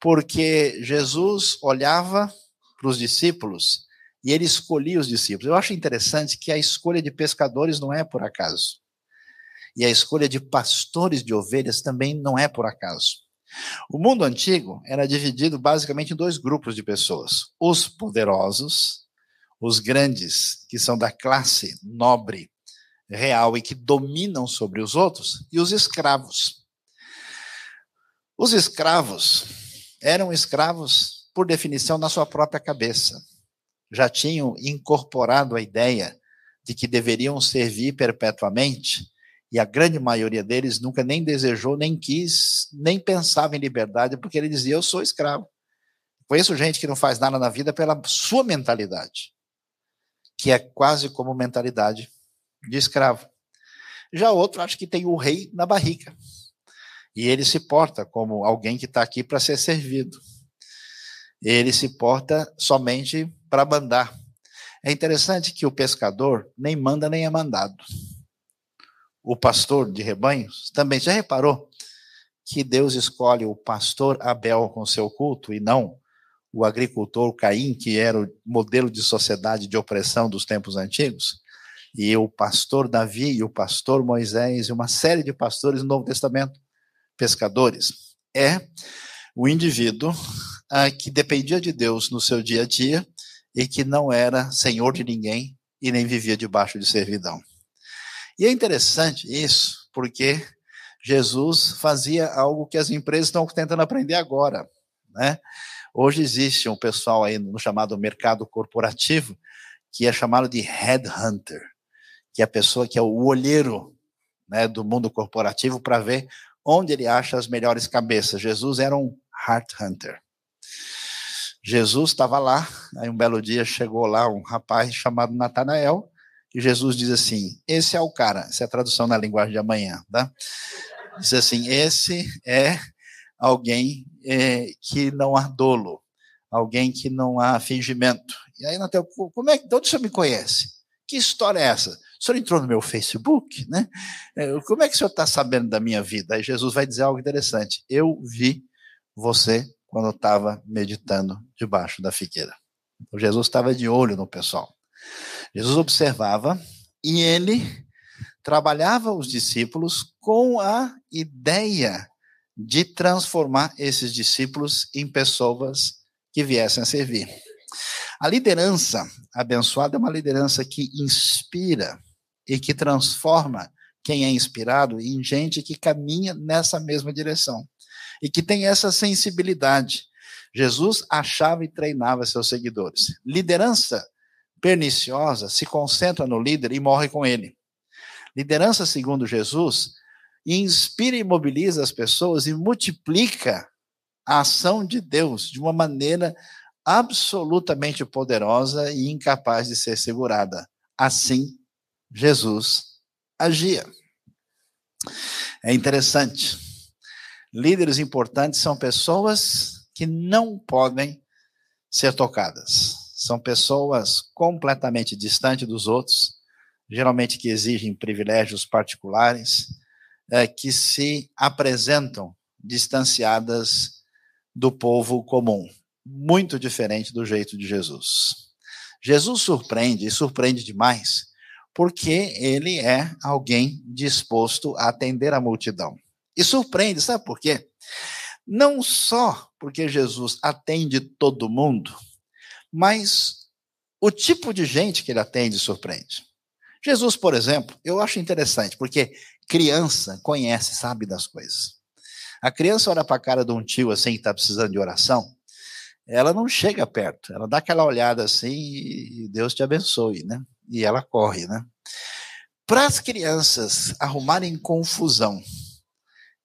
Porque Jesus olhava para os discípulos e ele escolhia os discípulos. Eu acho interessante que a escolha de pescadores não é por acaso. E a escolha de pastores de ovelhas também não é por acaso. O mundo antigo era dividido basicamente em dois grupos de pessoas: os poderosos, os grandes, que são da classe nobre real e que dominam sobre os outros, e os escravos. Os escravos eram escravos, por definição, na sua própria cabeça já tinham incorporado a ideia de que deveriam servir perpetuamente, e a grande maioria deles nunca nem desejou, nem quis, nem pensava em liberdade, porque ele dizia: Eu sou escravo. Conheço gente que não faz nada na vida pela sua mentalidade, que é quase como mentalidade de escravo. Já outro acha que tem o rei na barriga. E ele se porta como alguém que está aqui para ser servido. Ele se porta somente para mandar. É interessante que o pescador nem manda nem é mandado. O pastor de rebanhos também já reparou que Deus escolhe o pastor Abel com seu culto e não o agricultor Caim, que era o modelo de sociedade de opressão dos tempos antigos, e o pastor Davi e o pastor Moisés e uma série de pastores no Novo Testamento, pescadores. é o indivíduo ah, que dependia de Deus no seu dia a dia e que não era senhor de ninguém e nem vivia debaixo de servidão. E é interessante isso, porque Jesus fazia algo que as empresas estão tentando aprender agora, né? Hoje existe um pessoal aí no chamado mercado corporativo que é chamado de headhunter, que é a pessoa que é o olheiro né, do mundo corporativo para ver onde ele acha as melhores cabeças. Jesus era um heart hunter. Jesus estava lá, aí um belo dia chegou lá um rapaz chamado Natanael, e Jesus diz assim: Esse é o cara, essa é a tradução na linguagem de amanhã, tá? Diz assim: Esse é alguém é, que não há dolo, alguém que não há fingimento. E aí, Natanael, como é, de onde o senhor me conhece? Que história é essa? O senhor entrou no meu Facebook, né? É, como é que o senhor está sabendo da minha vida? Aí Jesus vai dizer algo interessante. Eu vi você quando estava meditando debaixo da figueira. Então, Jesus estava de olho no pessoal. Jesus observava e ele trabalhava os discípulos com a ideia de transformar esses discípulos em pessoas que viessem a servir. A liderança abençoada é uma liderança que inspira e que transforma quem é inspirado em gente que caminha nessa mesma direção e que tem essa sensibilidade. Jesus achava e treinava seus seguidores. Liderança perniciosa se concentra no líder e morre com ele. Liderança, segundo Jesus, inspira e mobiliza as pessoas e multiplica a ação de Deus de uma maneira absolutamente poderosa e incapaz de ser segurada. Assim, Jesus agia. É interessante. Líderes importantes são pessoas que não podem ser tocadas. São pessoas completamente distantes dos outros, geralmente que exigem privilégios particulares, é, que se apresentam distanciadas do povo comum, muito diferente do jeito de Jesus. Jesus surpreende, e surpreende demais, porque ele é alguém disposto a atender a multidão. E surpreende, sabe por quê? Não só porque Jesus atende todo mundo, mas o tipo de gente que ele atende surpreende. Jesus, por exemplo, eu acho interessante, porque criança conhece, sabe das coisas. A criança olha para a cara de um tio assim que está precisando de oração, ela não chega perto, ela dá aquela olhada assim e Deus te abençoe, né? E ela corre, né? Para as crianças arrumarem confusão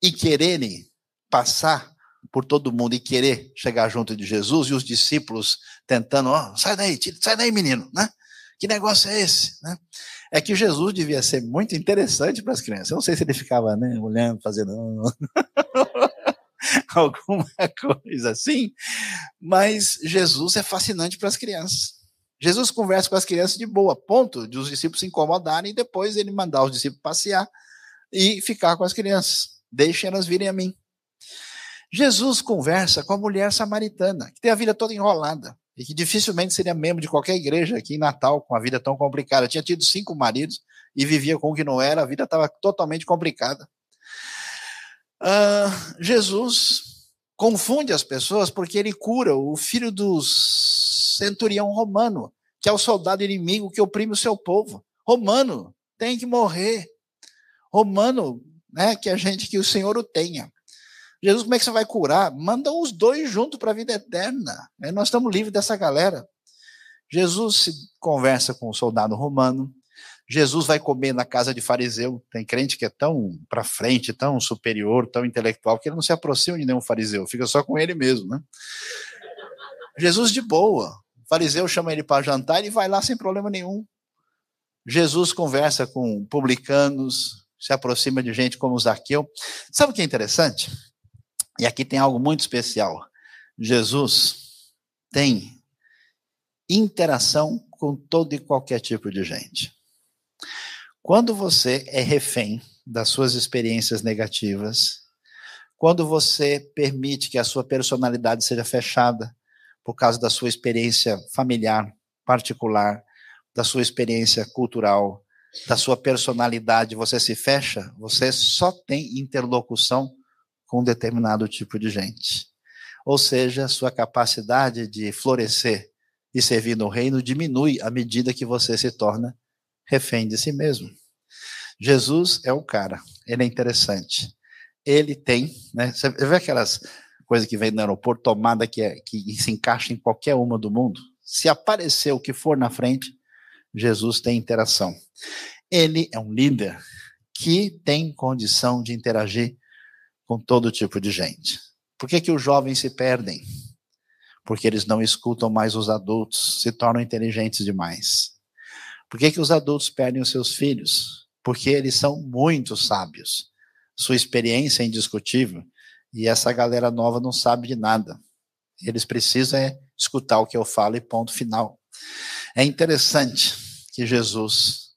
e quererem passar por todo mundo e querer chegar junto de Jesus e os discípulos tentando, ó, oh, sai daí, sai daí, menino, né? Que negócio é esse, né? É que Jesus devia ser muito interessante para as crianças. Eu não sei se ele ficava, né, olhando, fazendo [laughs] alguma coisa assim, mas Jesus é fascinante para as crianças. Jesus conversa com as crianças de boa, ponto de os discípulos se incomodarem e depois ele mandar os discípulos passear e ficar com as crianças. Deixem elas virem a mim. Jesus conversa com a mulher samaritana, que tem a vida toda enrolada e que dificilmente seria membro de qualquer igreja aqui em Natal com a vida tão complicada. Tinha tido cinco maridos e vivia com o que não era, a vida estava totalmente complicada. Uh, Jesus confunde as pessoas porque ele cura o filho do centurião romano, que é o soldado inimigo que oprime o seu povo. Romano tem que morrer. Romano né, que a gente, que o Senhor o tenha. Jesus, como é que você vai curar? Manda os dois juntos para a vida eterna. Né? Nós estamos livres dessa galera. Jesus se conversa com o soldado romano. Jesus vai comer na casa de fariseu. Tem crente que é tão para frente, tão superior, tão intelectual, que ele não se aproxima de nenhum fariseu, fica só com ele mesmo. Né? Jesus de boa. O fariseu chama ele para jantar e vai lá sem problema nenhum. Jesus conversa com publicanos, se aproxima de gente como Zaqueu. Sabe o que é interessante? E aqui tem algo muito especial. Jesus tem interação com todo e qualquer tipo de gente. Quando você é refém das suas experiências negativas, quando você permite que a sua personalidade seja fechada por causa da sua experiência familiar particular, da sua experiência cultural, da sua personalidade, você se fecha, você só tem interlocução com um determinado tipo de gente. Ou seja, sua capacidade de florescer e servir no reino diminui à medida que você se torna refém de si mesmo. Jesus é o cara, ele é interessante. Ele tem, né? Você vê aquelas coisas que vem no aeroporto, tomada que, é, que se encaixa em qualquer uma do mundo? Se aparecer o que for na frente, Jesus tem interação. Ele é um líder que tem condição de interagir com todo tipo de gente. Por que, que os jovens se perdem? Porque eles não escutam mais os adultos, se tornam inteligentes demais. Por que, que os adultos perdem os seus filhos? Porque eles são muito sábios. Sua experiência é indiscutível e essa galera nova não sabe de nada. Eles precisam é escutar o que eu falo e ponto final. É interessante que Jesus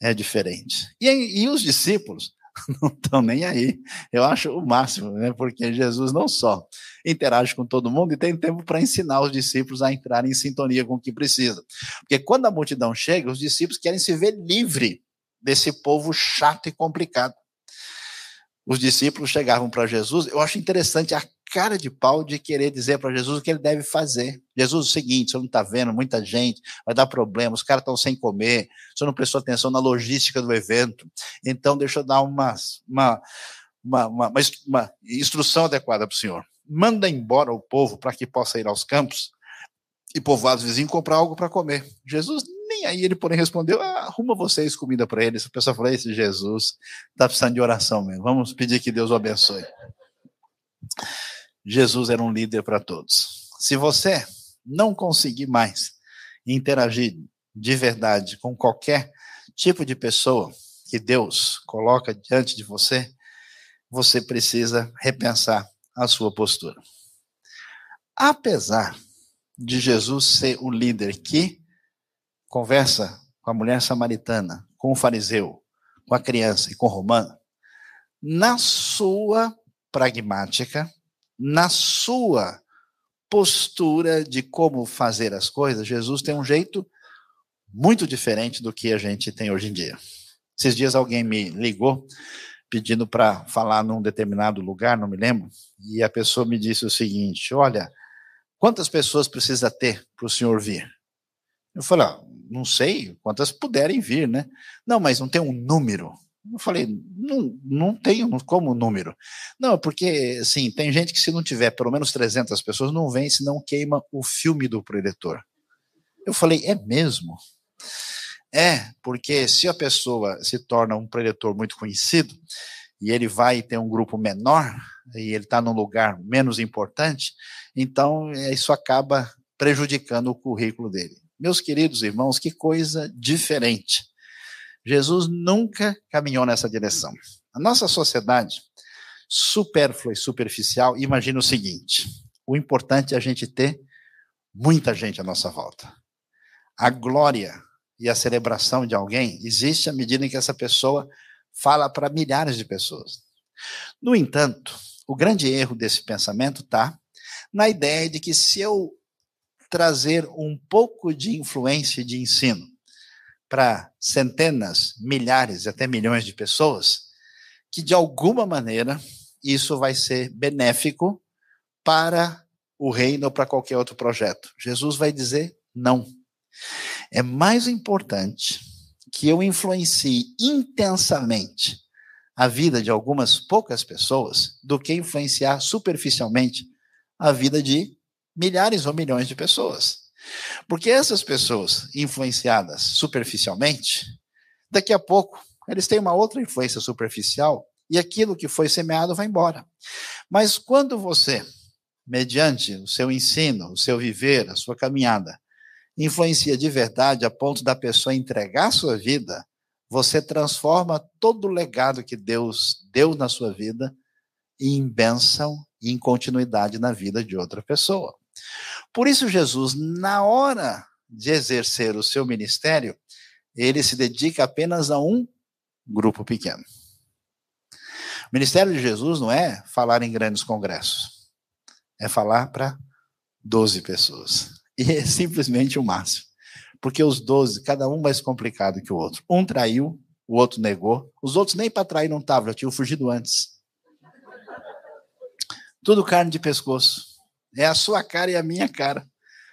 é diferente. E, e os discípulos [laughs] não estão nem aí. Eu acho o máximo, né? Porque Jesus não só interage com todo mundo e tem tempo para ensinar os discípulos a entrarem em sintonia com o que precisa. Porque quando a multidão chega, os discípulos querem se ver livre desse povo chato e complicado. Os discípulos chegavam para Jesus, eu acho interessante a cara de pau de querer dizer para Jesus o que ele deve fazer. Jesus, é o seguinte, você não está vendo, muita gente, vai dar problema, os caras estão sem comer, você não prestou atenção na logística do evento, então deixa eu dar uma, uma, uma, uma, uma instrução adequada para o senhor. Manda embora o povo para que possa ir aos campos e povoados vizinhos comprar algo para comer. Jesus nem aí ele, porém, respondeu: ah, arruma vocês comida para eles. A pessoa falou: esse Jesus está precisando de oração mesmo. Vamos pedir que Deus o abençoe. Jesus era um líder para todos. Se você não conseguir mais interagir de verdade com qualquer tipo de pessoa que Deus coloca diante de você, você precisa repensar a sua postura. Apesar de Jesus ser o líder que conversa com a mulher samaritana, com o fariseu, com a criança e com o romano, na sua pragmática, na sua postura de como fazer as coisas, Jesus tem um jeito muito diferente do que a gente tem hoje em dia. Esses dias alguém me ligou pedindo para falar num determinado lugar, não me lembro, e a pessoa me disse o seguinte: Olha, quantas pessoas precisa ter para o senhor vir? Eu falei: ah, Não sei, quantas puderem vir, né? Não, mas não tem um número. Eu falei, não, não tenho como número. Não, porque, assim, tem gente que se não tiver pelo menos 300 pessoas, não vem, senão queima o filme do preletor. Eu falei, é mesmo? É, porque se a pessoa se torna um preletor muito conhecido, e ele vai ter um grupo menor, e ele está num lugar menos importante, então é, isso acaba prejudicando o currículo dele. Meus queridos irmãos, que coisa diferente. Jesus nunca caminhou nessa direção. A nossa sociedade supérflua e superficial imagina o seguinte: o importante é a gente ter muita gente à nossa volta. A glória e a celebração de alguém existe à medida em que essa pessoa fala para milhares de pessoas. No entanto, o grande erro desse pensamento está na ideia de que se eu trazer um pouco de influência e de ensino para centenas, milhares, até milhões de pessoas, que de alguma maneira isso vai ser benéfico para o reino ou para qualquer outro projeto. Jesus vai dizer não. É mais importante que eu influencie intensamente a vida de algumas poucas pessoas do que influenciar superficialmente a vida de milhares ou milhões de pessoas. Porque essas pessoas influenciadas superficialmente, daqui a pouco eles têm uma outra influência superficial e aquilo que foi semeado vai embora. Mas quando você, mediante o seu ensino, o seu viver, a sua caminhada, influencia de verdade a ponto da pessoa entregar a sua vida, você transforma todo o legado que Deus deu na sua vida em bênção e em continuidade na vida de outra pessoa. Por isso, Jesus, na hora de exercer o seu ministério, ele se dedica apenas a um grupo pequeno. O ministério de Jesus não é falar em grandes congressos, é falar para 12 pessoas. E é simplesmente o máximo. Porque os 12, cada um mais complicado que o outro. Um traiu, o outro negou. Os outros nem para trair não estavam, já tinham fugido antes. Tudo carne de pescoço. É a sua cara e a minha cara.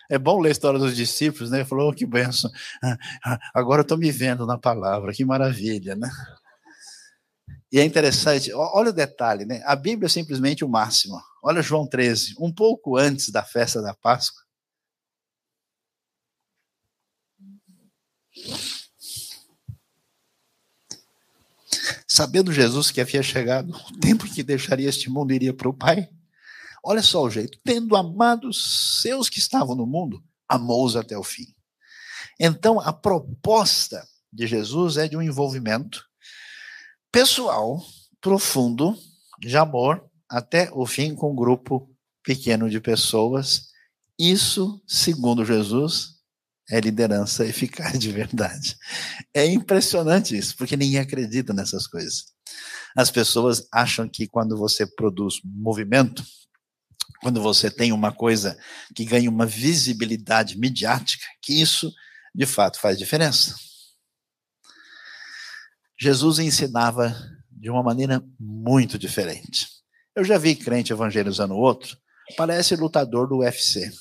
É bom ler a história dos discípulos, né? Falou, oh, que benção. [laughs] Agora eu estou me vendo na palavra, que maravilha, né? E é interessante, olha o detalhe, né? A Bíblia é simplesmente o máximo. Olha João 13, um pouco antes da festa da Páscoa. Sabendo Jesus que havia chegado o tempo em que deixaria este mundo iria para o Pai, olha só o jeito, tendo amado seus que estavam no mundo, amou-os até o fim. Então, a proposta de Jesus é de um envolvimento pessoal, profundo, de amor, até o fim com um grupo pequeno de pessoas. Isso, segundo Jesus, é liderança eficaz de verdade. É impressionante isso, porque ninguém acredita nessas coisas. As pessoas acham que quando você produz movimento, quando você tem uma coisa que ganha uma visibilidade midiática, que isso de fato faz diferença. Jesus ensinava de uma maneira muito diferente. Eu já vi crente evangelizando outro, parece lutador do UFC.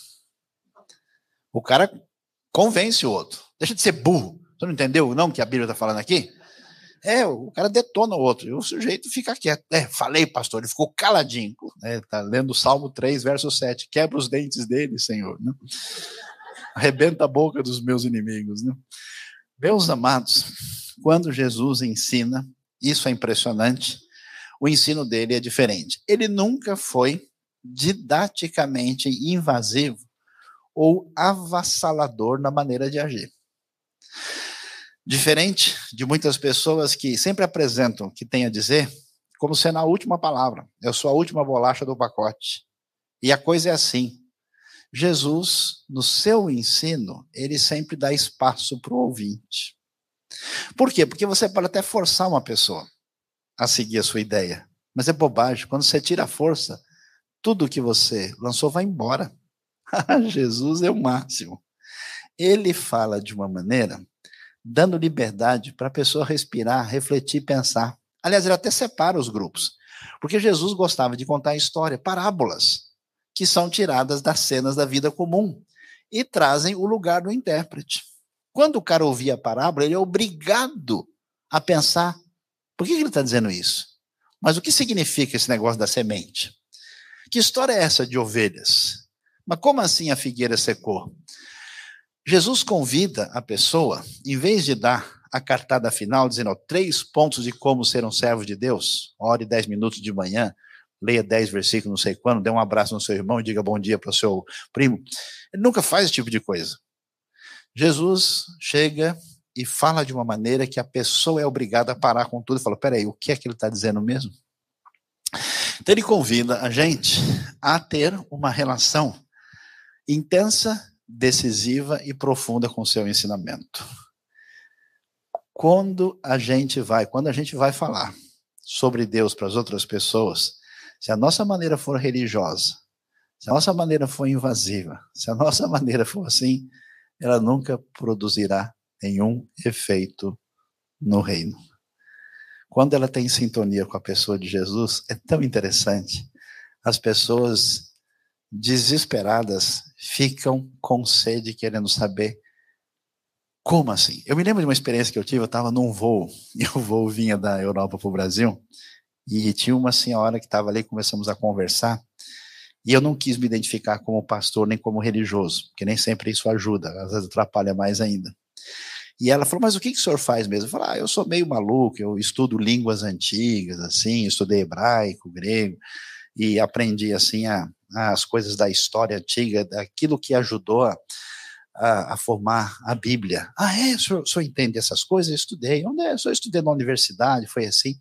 O cara convence o outro. Deixa de ser burro. Você não entendeu não que a Bíblia está falando aqui? É, o cara detona o outro, e o sujeito fica quieto. É, falei, pastor, ele ficou caladinho. É, tá lendo o Salmo 3, verso 7. Quebra os dentes dele, Senhor. Né? Arrebenta a boca dos meus inimigos. Né? Meus amados, quando Jesus ensina, isso é impressionante, o ensino dele é diferente. Ele nunca foi didaticamente invasivo ou avassalador na maneira de agir. Diferente de muitas pessoas que sempre apresentam o que tem a dizer como sendo a última palavra. Eu sou a última bolacha do pacote. E a coisa é assim. Jesus, no seu ensino, ele sempre dá espaço para o ouvinte. Por quê? Porque você pode até forçar uma pessoa a seguir a sua ideia. Mas é bobagem. Quando você tira a força, tudo que você lançou vai embora. [laughs] Jesus é o máximo. Ele fala de uma maneira dando liberdade para a pessoa respirar, refletir, pensar. Aliás, ele até separa os grupos, porque Jesus gostava de contar história, parábolas, que são tiradas das cenas da vida comum e trazem o lugar do intérprete. Quando o cara ouvia a parábola, ele é obrigado a pensar: por que ele está dizendo isso? Mas o que significa esse negócio da semente? Que história é essa de ovelhas? Mas como assim a figueira secou? Jesus convida a pessoa, em vez de dar a cartada final, dizendo ó, três pontos de como ser um servo de Deus, ore dez minutos de manhã, leia dez versículos, não sei quando, dê um abraço no seu irmão e diga bom dia para o seu primo. Ele nunca faz esse tipo de coisa. Jesus chega e fala de uma maneira que a pessoa é obrigada a parar com tudo e fala: peraí, o que é que ele está dizendo mesmo? Então ele convida a gente a ter uma relação intensa decisiva e profunda com seu ensinamento. Quando a gente vai, quando a gente vai falar sobre Deus para as outras pessoas, se a nossa maneira for religiosa, se a nossa maneira for invasiva, se a nossa [laughs] maneira for assim, ela nunca produzirá nenhum efeito no reino. Quando ela tem sintonia com a pessoa de Jesus, é tão interessante. As pessoas desesperadas ficam com sede, querendo saber como assim. Eu me lembro de uma experiência que eu tive, eu estava num voo, [laughs] e o voo vinha da Europa para o Brasil, e tinha uma senhora que estava ali, começamos a conversar, e eu não quis me identificar como pastor nem como religioso, porque nem sempre isso ajuda, às vezes atrapalha mais ainda. E ela falou, mas o que, que o senhor faz mesmo? Eu falei, ah, eu sou meio maluco, eu estudo línguas antigas, assim, estudei hebraico, grego, e aprendi, assim, a, as coisas da história antiga, daquilo que ajudou a, a, a formar a Bíblia. Ah, é? O senhor, o senhor entende essas coisas? Eu estudei. Onde é? Eu estudei na universidade, foi assim.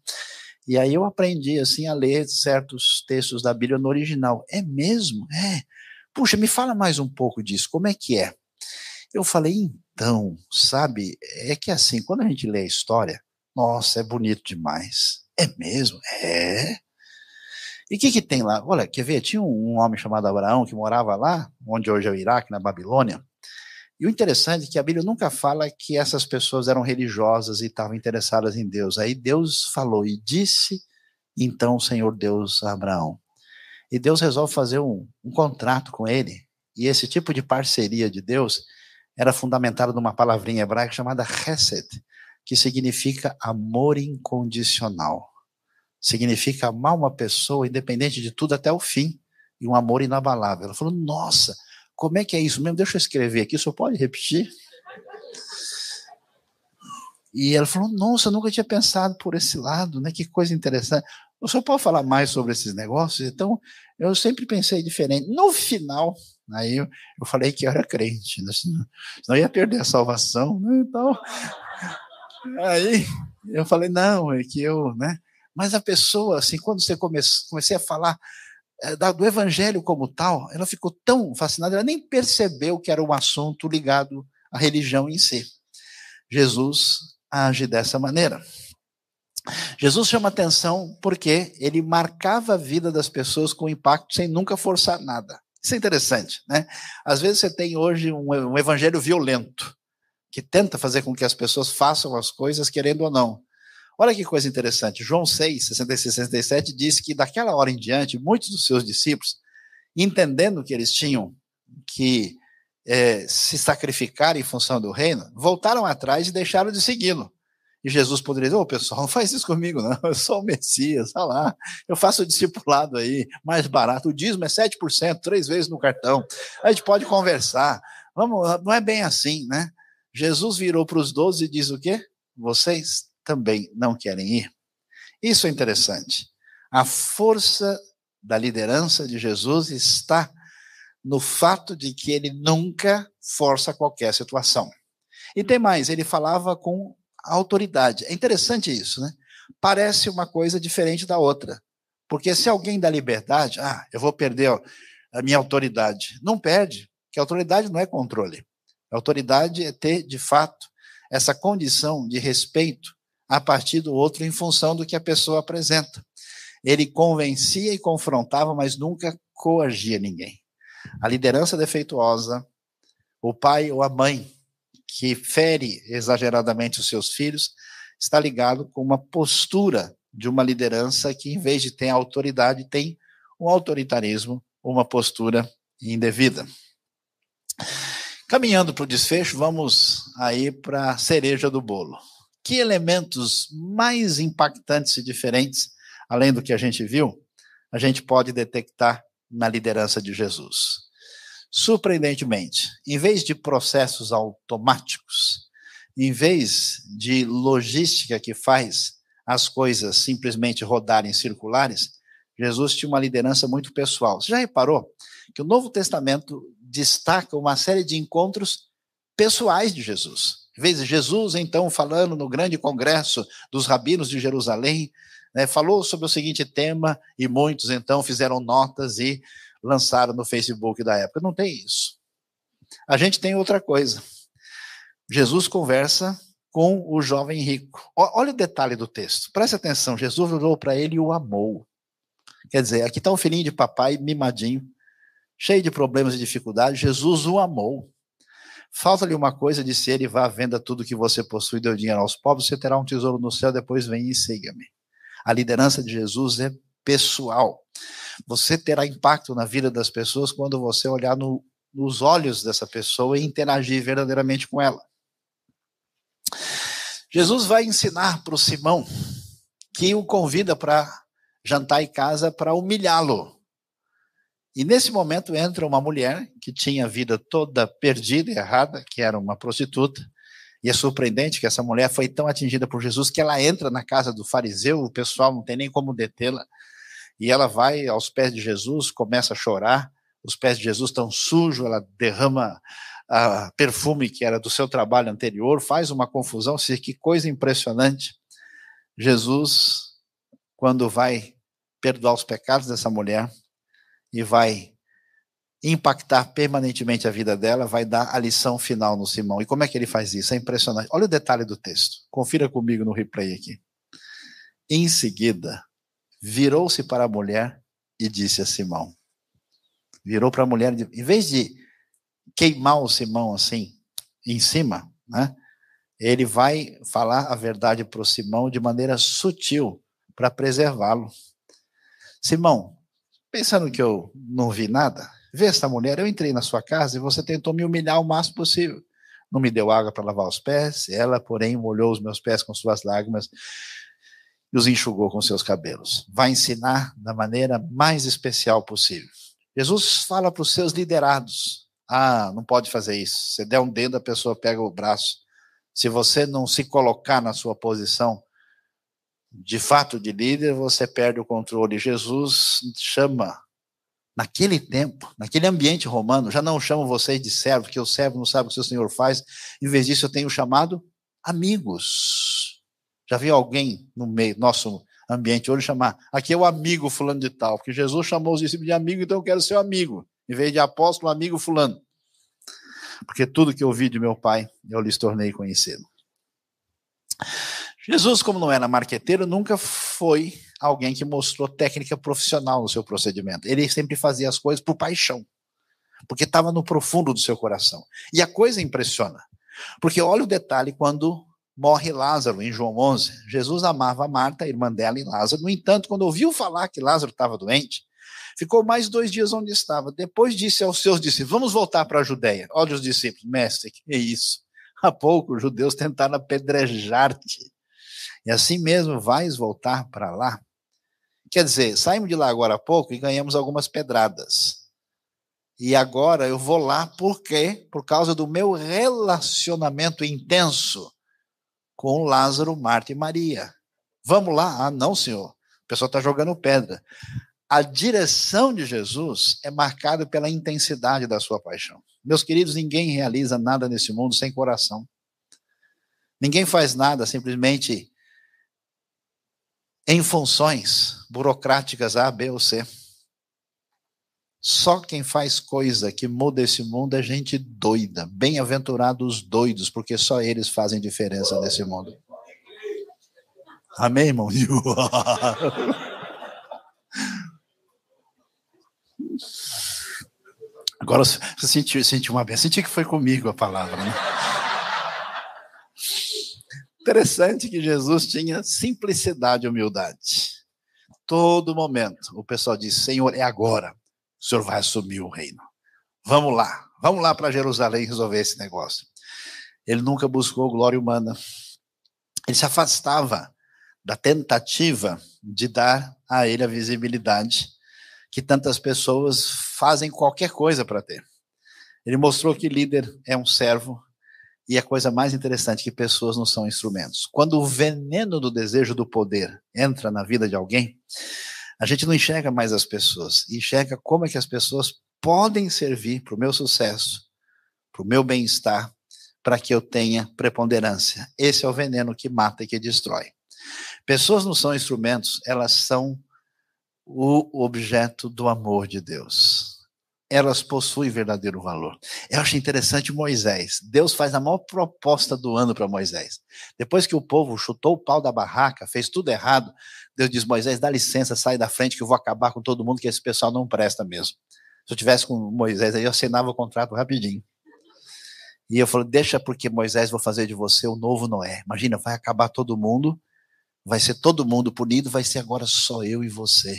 E aí eu aprendi, assim, a ler certos textos da Bíblia no original. É mesmo? É. Puxa, me fala mais um pouco disso, como é que é? Eu falei, então, sabe, é que assim, quando a gente lê a história, nossa, é bonito demais. É mesmo? É. E o que, que tem lá? Olha, quer ver? Tinha um, homem chamado Abraão que morava lá, onde hoje é o Iraque, na Babilônia. E o interessante é que a Bíblia nunca fala que essas pessoas eram religiosas e estavam interessadas em Deus. Aí Deus falou e disse, então o Senhor Deus a Abraão: E Deus resolve fazer um, um contrato com ele. E esse tipo de parceria de Deus era fundamentado numa palavrinha hebraica chamada Hesed, que significa amor incondicional. Significa amar uma pessoa independente de tudo até o fim, e um amor inabalável. Ela falou: Nossa, como é que é isso mesmo? Deixa eu escrever aqui, senhor pode repetir? E ela falou: Nossa, nunca tinha pensado por esse lado, né? Que coisa interessante. O senhor pode falar mais sobre esses negócios? Então, eu sempre pensei diferente. No final, aí eu, eu falei que eu era crente, né? senão, senão ia perder a salvação. Né? Então, aí eu falei: Não, é que eu, né? Mas a pessoa, assim, quando você come, comecei a falar é, do evangelho como tal, ela ficou tão fascinada, ela nem percebeu que era um assunto ligado à religião em si. Jesus age dessa maneira. Jesus chama atenção porque ele marcava a vida das pessoas com impacto sem nunca forçar nada. Isso é interessante, né? Às vezes você tem hoje um, um evangelho violento, que tenta fazer com que as pessoas façam as coisas querendo ou não. Olha que coisa interessante. João 6, 66 67 diz que daquela hora em diante, muitos dos seus discípulos, entendendo que eles tinham que é, se sacrificar em função do reino, voltaram atrás e deixaram de segui-lo. E Jesus poderia dizer: Ô pessoal, não faz isso comigo, não. Eu sou o Messias, olha lá. Eu faço o discipulado aí, mais barato. O dízimo é 7%, três vezes no cartão. A gente pode conversar. Vamos, não é bem assim, né? Jesus virou para os doze e diz o quê? Vocês também não querem ir. Isso é interessante. A força da liderança de Jesus está no fato de que ele nunca força qualquer situação. E tem mais, ele falava com autoridade. É interessante isso, né? Parece uma coisa diferente da outra. Porque se alguém dá liberdade, ah, eu vou perder a minha autoridade. Não perde, que autoridade não é controle. A autoridade é ter, de fato, essa condição de respeito a partir do outro em função do que a pessoa apresenta. Ele convencia e confrontava, mas nunca coagia ninguém. A liderança defeituosa, o pai ou a mãe que fere exageradamente os seus filhos, está ligado com uma postura de uma liderança que, em vez de ter autoridade, tem um autoritarismo, uma postura indevida. Caminhando para o desfecho, vamos aí para a cereja do bolo. Que elementos mais impactantes e diferentes, além do que a gente viu, a gente pode detectar na liderança de Jesus. Surpreendentemente, em vez de processos automáticos, em vez de logística que faz as coisas simplesmente rodarem circulares, Jesus tinha uma liderança muito pessoal. Você já reparou que o Novo Testamento destaca uma série de encontros pessoais de Jesus? Em vez de Jesus, então, falando no grande congresso dos rabinos de Jerusalém, né, falou sobre o seguinte tema e muitos, então, fizeram notas e lançaram no Facebook da época. Não tem isso. A gente tem outra coisa. Jesus conversa com o jovem rico. Olha o detalhe do texto. Preste atenção. Jesus olhou para ele e o amou. Quer dizer, aqui está um filhinho de papai mimadinho, cheio de problemas e dificuldades. Jesus o amou. Falta-lhe uma coisa, disse ele: vá, venda tudo que você possui, o dinheiro aos pobres, você terá um tesouro no céu, depois vem e siga-me. A liderança de Jesus é pessoal. Você terá impacto na vida das pessoas quando você olhar no, nos olhos dessa pessoa e interagir verdadeiramente com ela. Jesus vai ensinar para o Simão que o convida para jantar em casa para humilhá-lo. E nesse momento entra uma mulher que tinha a vida toda perdida e errada, que era uma prostituta. E é surpreendente que essa mulher foi tão atingida por Jesus que ela entra na casa do fariseu, o pessoal não tem nem como detê-la. E ela vai aos pés de Jesus, começa a chorar, os pés de Jesus estão sujos, ela derrama a perfume que era do seu trabalho anterior, faz uma confusão, que coisa impressionante. Jesus, quando vai perdoar os pecados dessa mulher e vai impactar permanentemente a vida dela, vai dar a lição final no Simão. E como é que ele faz isso? É impressionante. Olha o detalhe do texto. Confira comigo no replay aqui. Em seguida, virou-se para a mulher e disse a Simão. Virou para a mulher, em vez de queimar o Simão assim, em cima, né? Ele vai falar a verdade para o Simão de maneira sutil, para preservá-lo. Simão, pensando que eu não vi nada, vê essa mulher, eu entrei na sua casa e você tentou me humilhar o máximo possível. Não me deu água para lavar os pés, ela, porém, molhou os meus pés com suas lágrimas e os enxugou com seus cabelos. Vai ensinar da maneira mais especial possível. Jesus fala para os seus liderados: ah, não pode fazer isso. Se der um dedo, a pessoa pega o braço. Se você não se colocar na sua posição de fato de líder, você perde o controle. Jesus chama, naquele tempo, naquele ambiente romano, já não chamo vocês de servo, porque o servo não sabe o que o senhor faz. Em vez disso, eu tenho chamado amigos. Já viu alguém no meio, nosso ambiente hoje chamar, aqui é o amigo fulano de tal, porque Jesus chamou os discípulos de amigo, então eu quero ser amigo, em vez de apóstolo, amigo fulano. Porque tudo que eu ouvi de meu pai, eu lhes tornei conhecido. Jesus, como não era marqueteiro, nunca foi alguém que mostrou técnica profissional no seu procedimento. Ele sempre fazia as coisas por paixão, porque estava no profundo do seu coração. E a coisa impressiona, porque olha o detalhe quando morre Lázaro em João 11. Jesus amava Marta, irmã dela, e Lázaro. No entanto, quando ouviu falar que Lázaro estava doente, ficou mais dois dias onde estava. Depois disse aos seus discípulos: Vamos voltar para a Judéia. Olha os discípulos, mestre, que é isso? [laughs] Há pouco os judeus tentaram apedrejar-te e assim mesmo vais voltar para lá? Quer dizer, saímos de lá agora há pouco e ganhamos algumas pedradas. E agora eu vou lá por quê? Por causa do meu relacionamento intenso com Lázaro, Marta e Maria. Vamos lá? Ah, não, senhor. O pessoal está jogando pedra. A direção de Jesus é marcada pela intensidade da sua paixão. Meus queridos, ninguém realiza nada nesse mundo sem coração. Ninguém faz nada simplesmente em funções burocráticas A, B ou C. Só quem faz coisa que muda esse mundo é gente doida. Bem-aventurados doidos, porque só eles fazem diferença nesse mundo. Amém, irmão? [laughs] Agora você sentiu, sentiu uma vez, senti que foi comigo a palavra, né? Interessante que Jesus tinha simplicidade e humildade. Todo momento, o pessoal diz: Senhor, é agora. O Senhor vai assumir o reino. Vamos lá, vamos lá para Jerusalém resolver esse negócio. Ele nunca buscou glória humana. Ele se afastava da tentativa de dar a ele a visibilidade que tantas pessoas fazem qualquer coisa para ter. Ele mostrou que líder é um servo e a coisa mais interessante é que pessoas não são instrumentos. Quando o veneno do desejo do poder entra na vida de alguém, a gente não enxerga mais as pessoas, enxerga como é que as pessoas podem servir para o meu sucesso, para o meu bem-estar, para que eu tenha preponderância. Esse é o veneno que mata e que destrói. Pessoas não são instrumentos, elas são o objeto do amor de Deus elas possuem verdadeiro valor. Eu acho interessante Moisés. Deus faz a maior proposta do ano para Moisés. Depois que o povo chutou o pau da barraca, fez tudo errado, Deus diz: Moisés, dá licença, sai da frente que eu vou acabar com todo mundo, que esse pessoal não presta mesmo. Se eu tivesse com Moisés aí, eu assinava o contrato rapidinho. E eu falei: deixa porque Moisés vou fazer de você o novo Noé. Imagina, vai acabar todo mundo, vai ser todo mundo punido, vai ser agora só eu e você.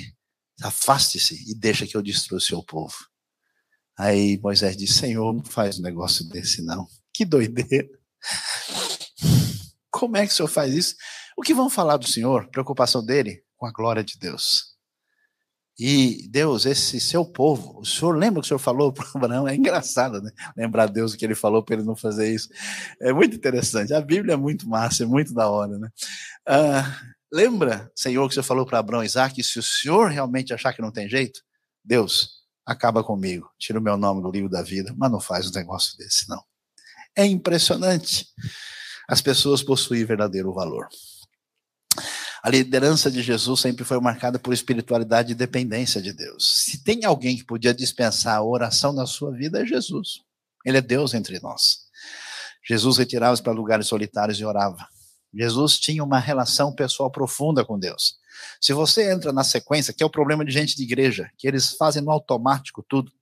Afaste-se e deixa que eu destrua o seu povo. Aí Moisés disse: Senhor, não faz um negócio desse, não. Que doideira. [laughs] Como é que o senhor faz isso? O que vão falar do senhor? Preocupação dele com a glória de Deus. E Deus, esse seu povo, o senhor lembra o que o senhor falou para [laughs] Abraão? É engraçado, né? Lembrar Deus o que ele falou para ele não fazer isso. É muito interessante. A Bíblia é muito massa, é muito da hora, né? Ah, lembra, Senhor, que o senhor falou para Abraão e Isaac? Se o senhor realmente achar que não tem jeito, Deus, acaba comigo, tira o meu nome do livro da vida, mas não faz um negócio desse, não. É impressionante. As pessoas possuem verdadeiro valor. A liderança de Jesus sempre foi marcada por espiritualidade e dependência de Deus. Se tem alguém que podia dispensar a oração na sua vida, é Jesus. Ele é Deus entre nós. Jesus retirava-se para lugares solitários e orava. Jesus tinha uma relação pessoal profunda com Deus. Se você entra na sequência, que é o problema de gente de igreja, que eles fazem no automático tudo,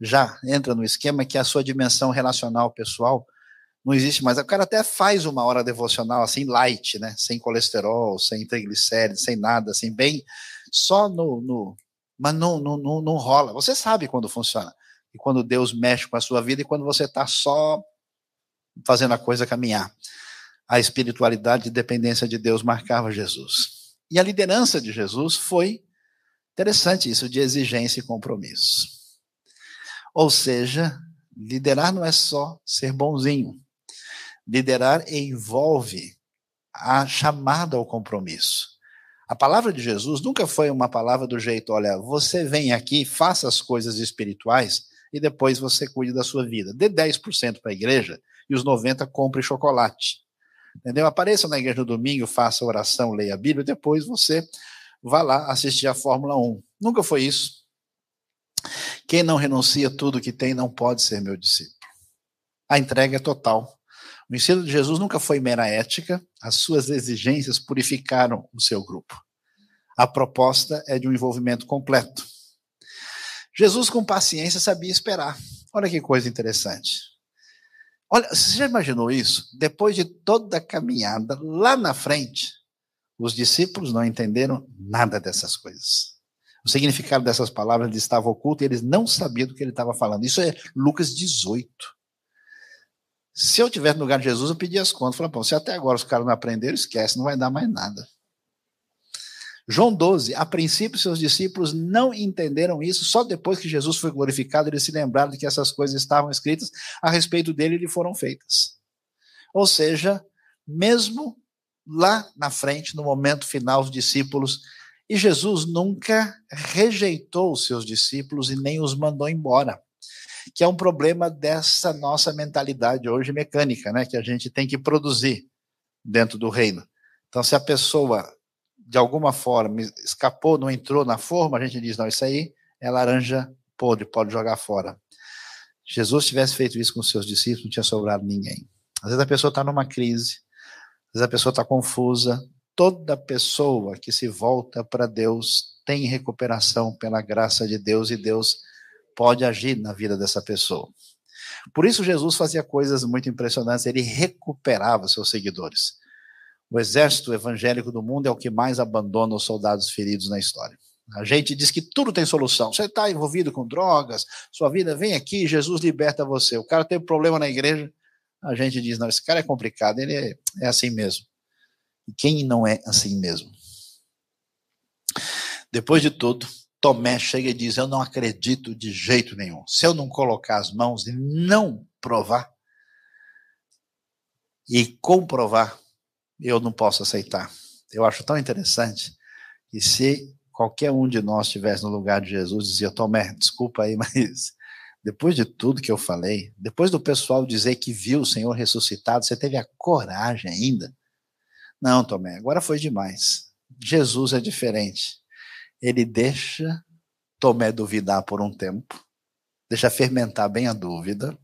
já entra no esquema que a sua dimensão relacional pessoal não existe mais. O cara até faz uma hora devocional assim light, né? Sem colesterol, sem triglicérides, sem nada, assim bem só no, no mas não, não, não, não rola. Você sabe quando funciona. E quando Deus mexe com a sua vida e quando você está só fazendo a coisa caminhar. A espiritualidade e dependência de Deus marcava Jesus. E a liderança de Jesus foi interessante isso de exigência e compromisso. Ou seja, liderar não é só ser bonzinho. Liderar envolve a chamada ao compromisso. A palavra de Jesus nunca foi uma palavra do jeito, olha, você vem aqui, faça as coisas espirituais e depois você cuide da sua vida. Dê 10% para a igreja e os 90% compre chocolate. Entendeu? Apareça na igreja no domingo, faça oração, leia a Bíblia, depois você vá lá assistir a Fórmula 1. Nunca foi isso. Quem não renuncia tudo que tem não pode ser meu discípulo. A entrega é total. O ensino de Jesus nunca foi mera ética, as suas exigências purificaram o seu grupo. A proposta é de um envolvimento completo. Jesus, com paciência, sabia esperar. Olha que coisa interessante. Olha, você já imaginou isso? Depois de toda a caminhada, lá na frente, os discípulos não entenderam nada dessas coisas. O significado dessas palavras estava oculto e eles não sabiam do que ele estava falando. Isso é Lucas 18. Se eu tivesse no lugar de Jesus, eu pedia as contas. Falei, se até agora os caras não aprenderam, esquece, não vai dar mais nada. João 12, a princípio seus discípulos não entenderam isso, só depois que Jesus foi glorificado, eles se lembraram de que essas coisas estavam escritas a respeito dele e lhe foram feitas. Ou seja, mesmo lá na frente, no momento final, os discípulos, e Jesus nunca rejeitou os seus discípulos e nem os mandou embora que é um problema dessa nossa mentalidade hoje mecânica, né? Que a gente tem que produzir dentro do reino. Então, se a pessoa de alguma forma escapou, não entrou na forma, a gente diz: não, isso aí é laranja podre, pode jogar fora. Jesus tivesse feito isso com seus discípulos, não tinha sobrado ninguém. Às vezes a pessoa está numa crise, às vezes a pessoa está confusa. Toda pessoa que se volta para Deus tem recuperação pela graça de Deus e Deus pode agir na vida dessa pessoa. Por isso, Jesus fazia coisas muito impressionantes, ele recuperava seus seguidores. O exército evangélico do mundo é o que mais abandona os soldados feridos na história. A gente diz que tudo tem solução. Você está envolvido com drogas, sua vida vem aqui, Jesus liberta você. O cara tem problema na igreja, a gente diz: não, esse cara é complicado, ele é, é assim mesmo. E quem não é assim mesmo? Depois de tudo, Tomé chega e diz: Eu não acredito de jeito nenhum. Se eu não colocar as mãos e não provar e comprovar, eu não posso aceitar. Eu acho tão interessante que se qualquer um de nós estivesse no lugar de Jesus, dizia: Tomé, desculpa aí, [laughs] mas depois de tudo que eu falei, depois do pessoal dizer que viu o Senhor ressuscitado, você teve a coragem ainda? Não, Tomé, agora foi demais. Jesus é diferente ele deixa Tomé duvidar por um tempo, deixa fermentar bem a dúvida.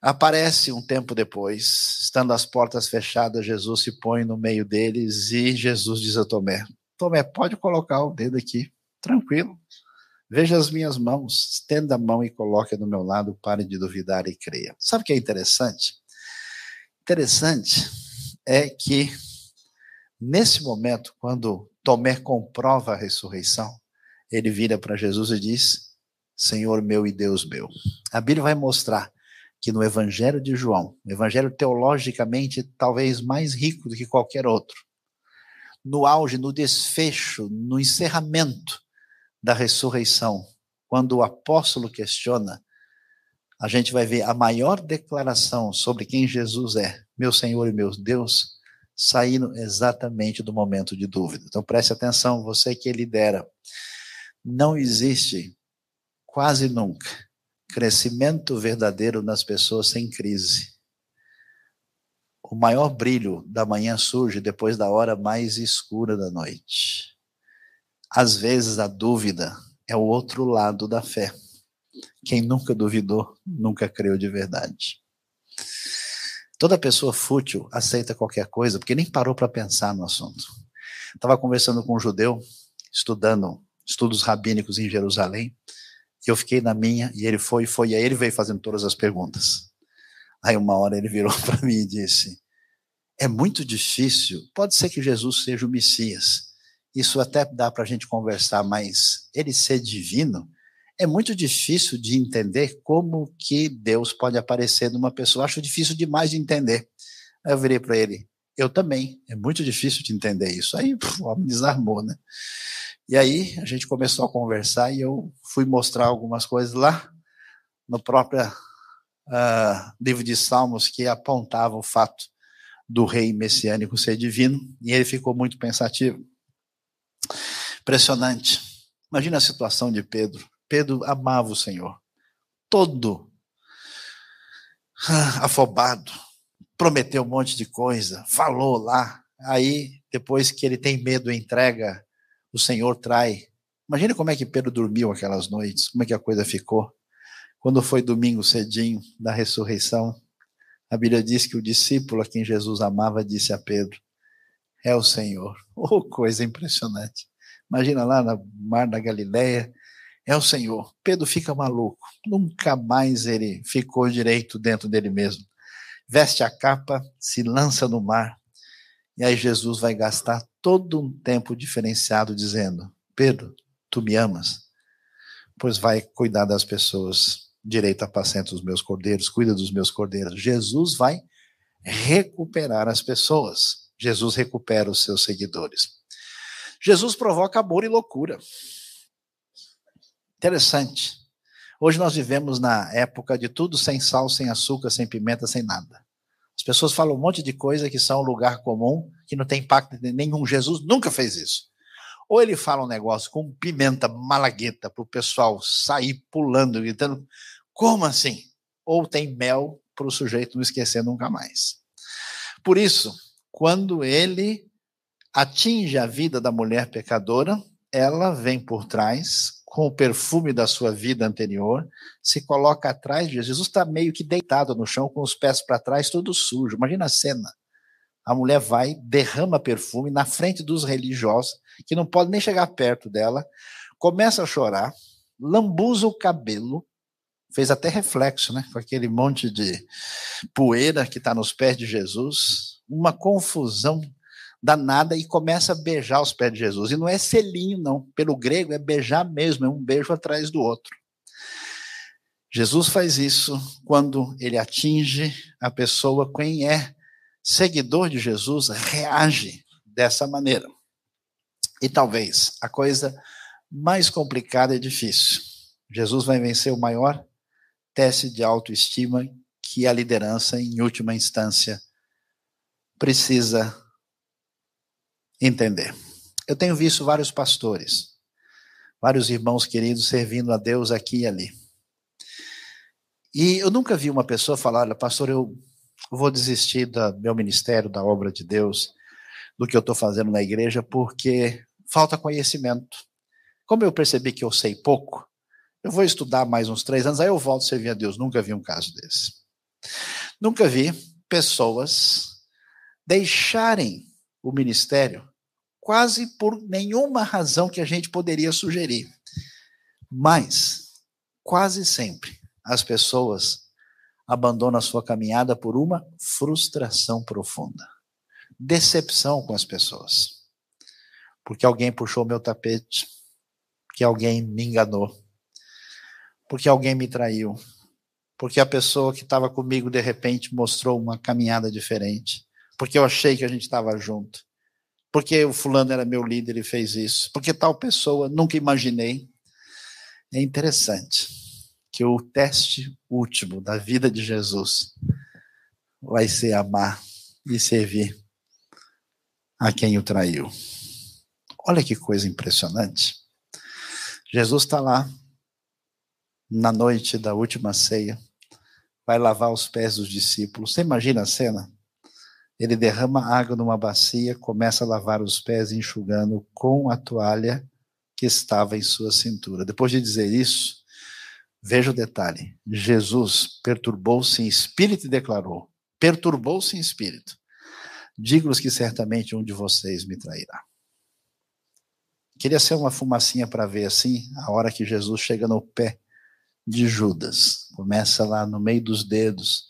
Aparece um tempo depois, estando as portas fechadas, Jesus se põe no meio deles e Jesus diz a Tomé: Tomé, pode colocar o dedo aqui, tranquilo. Veja as minhas mãos, estenda a mão e coloque do meu lado, pare de duvidar e creia. Sabe o que é interessante? Interessante é que, nesse momento, quando Tomé comprova a ressurreição, ele vira para Jesus e diz: Senhor meu e Deus meu. A Bíblia vai mostrar que no Evangelho de João, o Evangelho teologicamente talvez mais rico do que qualquer outro, no auge, no desfecho, no encerramento da ressurreição, quando o apóstolo questiona, a gente vai ver a maior declaração sobre quem Jesus é, meu Senhor e meu Deus, saindo exatamente do momento de dúvida. Então preste atenção, você que lidera. Não existe quase nunca crescimento verdadeiro nas pessoas sem crise. O maior brilho da manhã surge depois da hora mais escura da noite. Às vezes a dúvida é o outro lado da fé. Quem nunca duvidou, nunca creu de verdade. Toda pessoa fútil aceita qualquer coisa, porque nem parou para pensar no assunto. Estava conversando com um judeu, estudando estudos rabínicos em Jerusalém, eu fiquei na minha, e ele foi, foi, e aí ele veio fazendo todas as perguntas. Aí uma hora ele virou [laughs] para mim e disse: É muito difícil, pode ser que Jesus seja o Messias. isso até dá para a gente conversar, mas ele ser divino é muito difícil de entender como que Deus pode aparecer numa pessoa. Acho difícil demais de entender. Aí eu virei para ele, eu também. É muito difícil de entender isso. Aí puf, o homem desarmou, né? E aí a gente começou a conversar e eu fui mostrar algumas coisas lá no próprio uh, livro de Salmos que apontava o fato do rei messiânico ser divino e ele ficou muito pensativo. Impressionante. Imagina a situação de Pedro. Pedro amava o Senhor, todo ah, afobado, prometeu um monte de coisa, falou lá. Aí, depois que ele tem medo, entrega, o Senhor trai. Imagina como é que Pedro dormiu aquelas noites, como é que a coisa ficou. Quando foi domingo cedinho da ressurreição, a Bíblia diz que o discípulo a quem Jesus amava disse a Pedro: É o Senhor. [laughs] Oh, coisa impressionante. Imagina lá no mar da Galileia, é o Senhor. Pedro fica maluco. Nunca mais ele ficou direito dentro dele mesmo. Veste a capa, se lança no mar. E aí Jesus vai gastar todo um tempo diferenciado dizendo: Pedro, tu me amas? Pois vai cuidar das pessoas. Direito apacenta os meus cordeiros, cuida dos meus cordeiros. Jesus vai recuperar as pessoas. Jesus recupera os seus seguidores. Jesus provoca amor e loucura. Interessante. Hoje nós vivemos na época de tudo sem sal, sem açúcar, sem pimenta, sem nada. As pessoas falam um monte de coisa que são lugar comum, que não tem impacto nenhum. Jesus nunca fez isso. Ou ele fala um negócio com pimenta malagueta para o pessoal sair pulando, gritando, como assim? Ou tem mel para o sujeito não esquecer nunca mais. Por isso, quando ele atinge a vida da mulher pecadora, ela vem por trás, com o perfume da sua vida anterior, se coloca atrás de Jesus. Jesus está meio que deitado no chão, com os pés para trás, todo sujo. Imagina a cena. A mulher vai, derrama perfume na frente dos religiosos, que não podem nem chegar perto dela, começa a chorar, lambuza o cabelo, fez até reflexo, né? Com aquele monte de poeira que está nos pés de Jesus, uma confusão danada e começa a beijar os pés de Jesus. E não é selinho, não. Pelo grego é beijar mesmo, é um beijo atrás do outro. Jesus faz isso quando ele atinge a pessoa, quem é seguidor de Jesus reage dessa maneira. E talvez a coisa mais complicada e difícil. Jesus vai vencer o maior teste de autoestima que a liderança, em última instância, precisa entender. Eu tenho visto vários pastores, vários irmãos queridos servindo a Deus aqui e ali. E eu nunca vi uma pessoa falar, olha, pastor, eu vou desistir do meu ministério, da obra de Deus, do que eu estou fazendo na igreja, porque falta conhecimento. Como eu percebi que eu sei pouco, eu vou estudar mais uns três anos, aí eu volto a servir a Deus. Nunca vi um caso desse. Nunca vi pessoas deixarem o ministério quase por nenhuma razão que a gente poderia sugerir. Mas, quase sempre, as pessoas abandonam a sua caminhada por uma frustração profunda. Decepção com as pessoas. Porque alguém puxou meu tapete, porque alguém me enganou, porque alguém me traiu, porque a pessoa que estava comigo de repente mostrou uma caminhada diferente. Porque eu achei que a gente estava junto, porque o fulano era meu líder e fez isso, porque tal pessoa nunca imaginei. É interessante que o teste último da vida de Jesus vai ser amar e servir a quem o traiu. Olha que coisa impressionante. Jesus está lá na noite da última ceia, vai lavar os pés dos discípulos. Você imagina a cena? Ele derrama água numa bacia, começa a lavar os pés, enxugando com a toalha que estava em sua cintura. Depois de dizer isso, veja o detalhe: Jesus perturbou-se em espírito e declarou: Perturbou-se em espírito. Digo-lhes que certamente um de vocês me trairá. Queria ser uma fumacinha para ver assim, a hora que Jesus chega no pé de Judas, começa lá no meio dos dedos,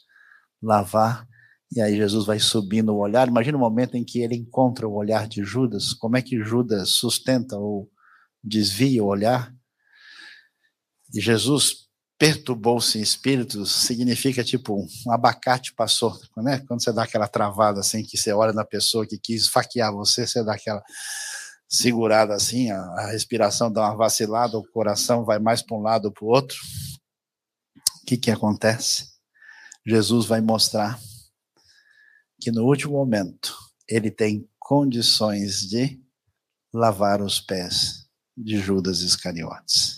lavar E aí Jesus vai subindo o olhar. Imagina o momento em que ele encontra o olhar de Judas. Como é que Judas sustenta ou desvia o olhar? E Jesus perturbou-se em espírito significa tipo um abacate passou, né? Quando você dá aquela travada assim, que você olha na pessoa que quis faquear você, você dá aquela segurada assim, a, a respiração dá uma vacilada, o coração vai mais para um lado ou para o outro. O que que acontece? Jesus vai mostrar que no último momento ele tem condições de lavar os pés de Judas Iscariotes.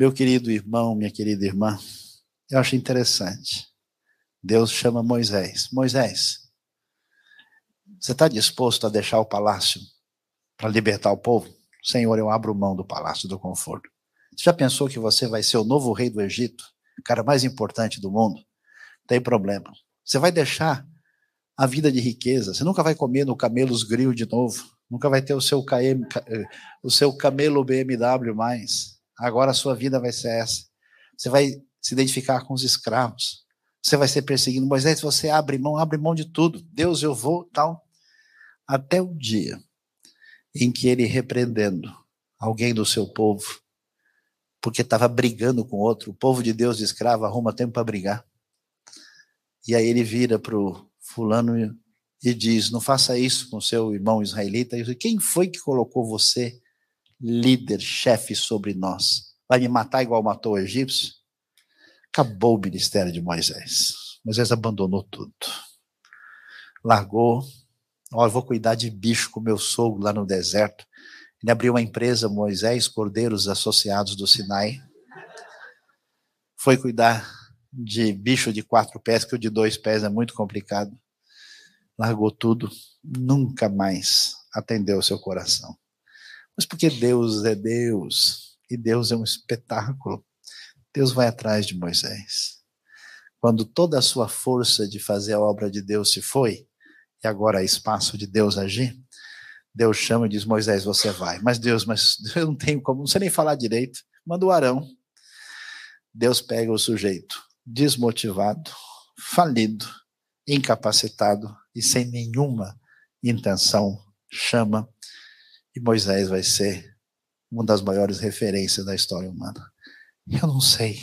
Meu querido irmão, minha querida irmã, eu acho interessante. Deus chama Moisés. Moisés, você está disposto a deixar o palácio para libertar o povo? Senhor, eu abro mão do palácio do conforto. Você já pensou que você vai ser o novo rei do Egito, o cara mais importante do mundo? Tem problema. Você vai deixar a vida de riqueza. Você nunca vai comer no Camelos Grill de novo. Nunca vai ter o seu, KM, eh, o seu camelo BMW mais. Agora a sua vida vai ser essa. Você vai se identificar com os escravos. Você vai ser perseguido. Moisés, você abre mão, abre mão de tudo. Deus, eu vou, tal. Até o dia em que ele repreendendo alguém do seu povo, porque estava brigando com outro, o povo de Deus de escravo arruma tempo para brigar. E aí ele vira para o fulano e diz: Não faça isso com seu irmão israelita. Quem foi que colocou você líder, chefe sobre nós? Vai me matar igual matou o egípcio? Acabou o ministério de Moisés. Moisés abandonou tudo. Largou. Ó, vou cuidar de bicho com meu sogro lá no deserto. Ele abriu uma empresa, Moisés Cordeiros Associados do Sinai. Foi cuidar de bicho de quatro pés, que o de dois pés é muito complicado. Largou tudo, nunca mais atendeu o seu coração. Mas porque Deus é Deus, e Deus é um espetáculo, Deus vai atrás de Moisés. Quando toda a sua força de fazer a obra de Deus se foi, e agora é espaço de Deus agir, Deus chama e diz: Moisés, você vai. Mas Deus, mas [laughs] eu não tenho como, não sei nem falar direito. Manda o Arão. Deus pega o sujeito, desmotivado, falido, incapacitado e sem nenhuma intenção, chama, e Moisés vai ser uma das maiores referências da história humana. Eu não sei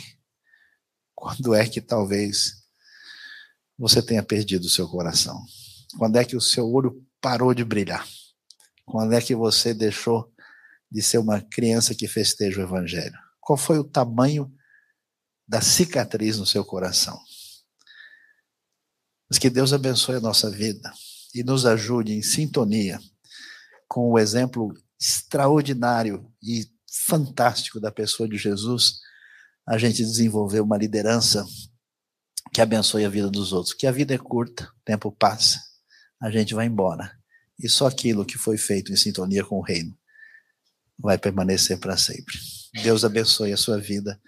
quando é que talvez você tenha perdido o seu coração. Quando é que o seu olho parou de brilhar? Quando é que você deixou de ser uma criança que festeja o evangelho? Qual foi o tamanho da cicatriz no seu coração. Mas que Deus abençoe a nossa vida e nos ajude em sintonia com o exemplo extraordinário e fantástico da pessoa de Jesus, a gente desenvolver uma liderança que abençoe a vida dos outros. Que a vida é curta, o tempo passa, a gente vai embora. E só aquilo que foi feito em sintonia com o reino vai permanecer para sempre. Deus abençoe a sua vida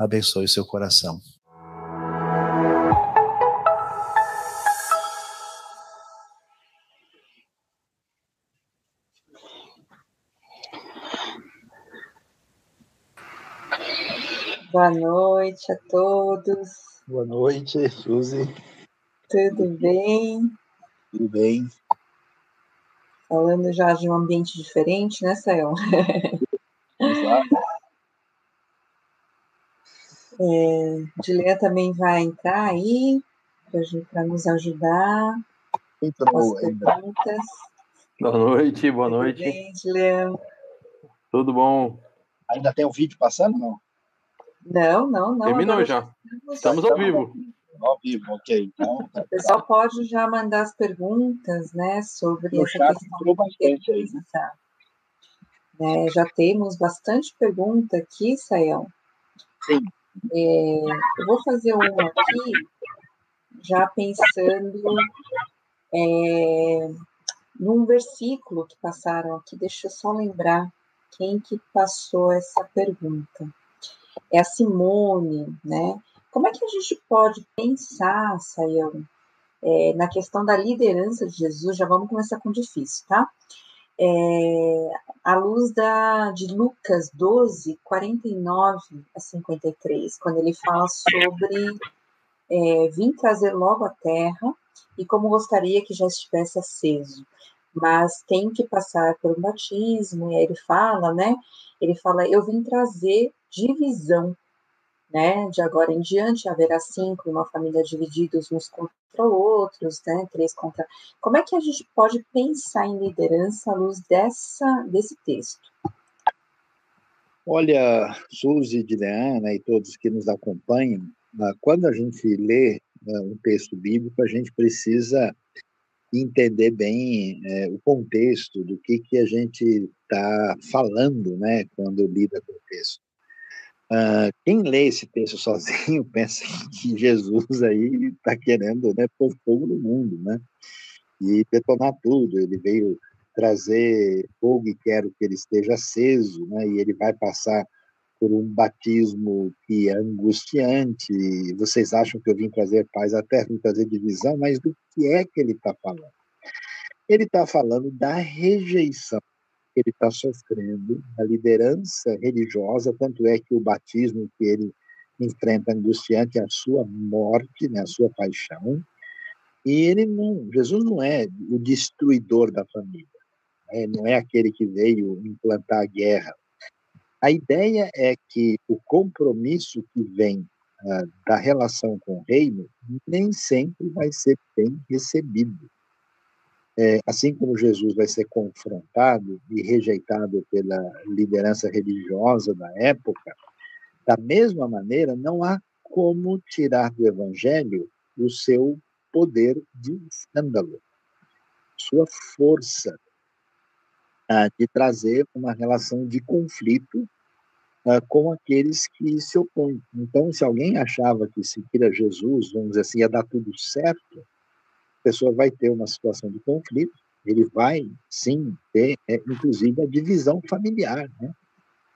abençoe o seu coração. Boa noite a todos. Boa noite, Suzy. Tudo bem? Tudo bem. Falando já de um ambiente diferente, né, Sayão? Exato. [laughs] É, Dileia também vai entrar aí para nos ajudar. Entrou perguntas. Boa noite, boa noite. Tudo bem, Dileia? Tudo bom? Ainda tem o um vídeo passando, não? Não, não, não. Terminou já. Estamos ao vivo. Ao vivo, ok. Então, tá. [laughs] o pessoal pode já mandar as perguntas, né, sobre no essa questão bastante aí. Tá? É, já temos bastante pergunta aqui, Sayão. Sim. É, eu vou fazer uma aqui, já pensando é, num versículo que passaram aqui, deixa eu só lembrar quem que passou essa pergunta. É a Simone, né? Como é que a gente pode pensar, Sayão, é, na questão da liderança de Jesus? Já vamos começar com difícil, tá? é, à luz da, de Lucas 12, 49 a 53, quando ele fala sobre é, vim trazer logo à terra e como gostaria que já estivesse aceso, mas tem que passar por um batismo, e aí ele fala, né? Ele fala, eu vim trazer divisão, né? De agora em diante haverá cinco, uma família divididos uns contra outros, né? Três contra. Como é que a gente pode pensar em liderança à luz dessa, desse texto? Olha, Suzy, Dileana e todos que nos acompanham, ah, quando a gente lê ah, um texto bíblico, a gente precisa entender bem é, o contexto do que, que a gente está falando né, quando lida com o texto. Uh, quem lê esse texto sozinho [laughs] pensa que Jesus aí está querendo né, pôr fogo no mundo, né? E detonar tudo. Ele veio trazer fogo e quero que ele esteja aceso, né? E ele vai passar por um batismo que é angustiante. Vocês acham que eu vim trazer paz à terra, vim trazer divisão, mas do que é que ele está falando? Ele está falando da rejeição ele está sofrendo, a liderança religiosa, tanto é que o batismo que ele enfrenta angustiante é a sua morte, né, a sua paixão, e ele não, Jesus não é o destruidor da família, né, não é aquele que veio implantar a guerra, a ideia é que o compromisso que vem uh, da relação com o reino nem sempre vai ser bem recebido. É, assim como Jesus vai ser confrontado e rejeitado pela liderança religiosa da época, da mesma maneira, não há como tirar do evangelho o seu poder de escândalo, sua força de trazer uma relação de conflito uh, com aqueles que se opõem. Então, se alguém achava que seguir a Jesus, vamos dizer assim, ia dar tudo certo, pessoa vai ter uma situação de conflito, ele vai, sim, ter, é, inclusive, a divisão familiar, né?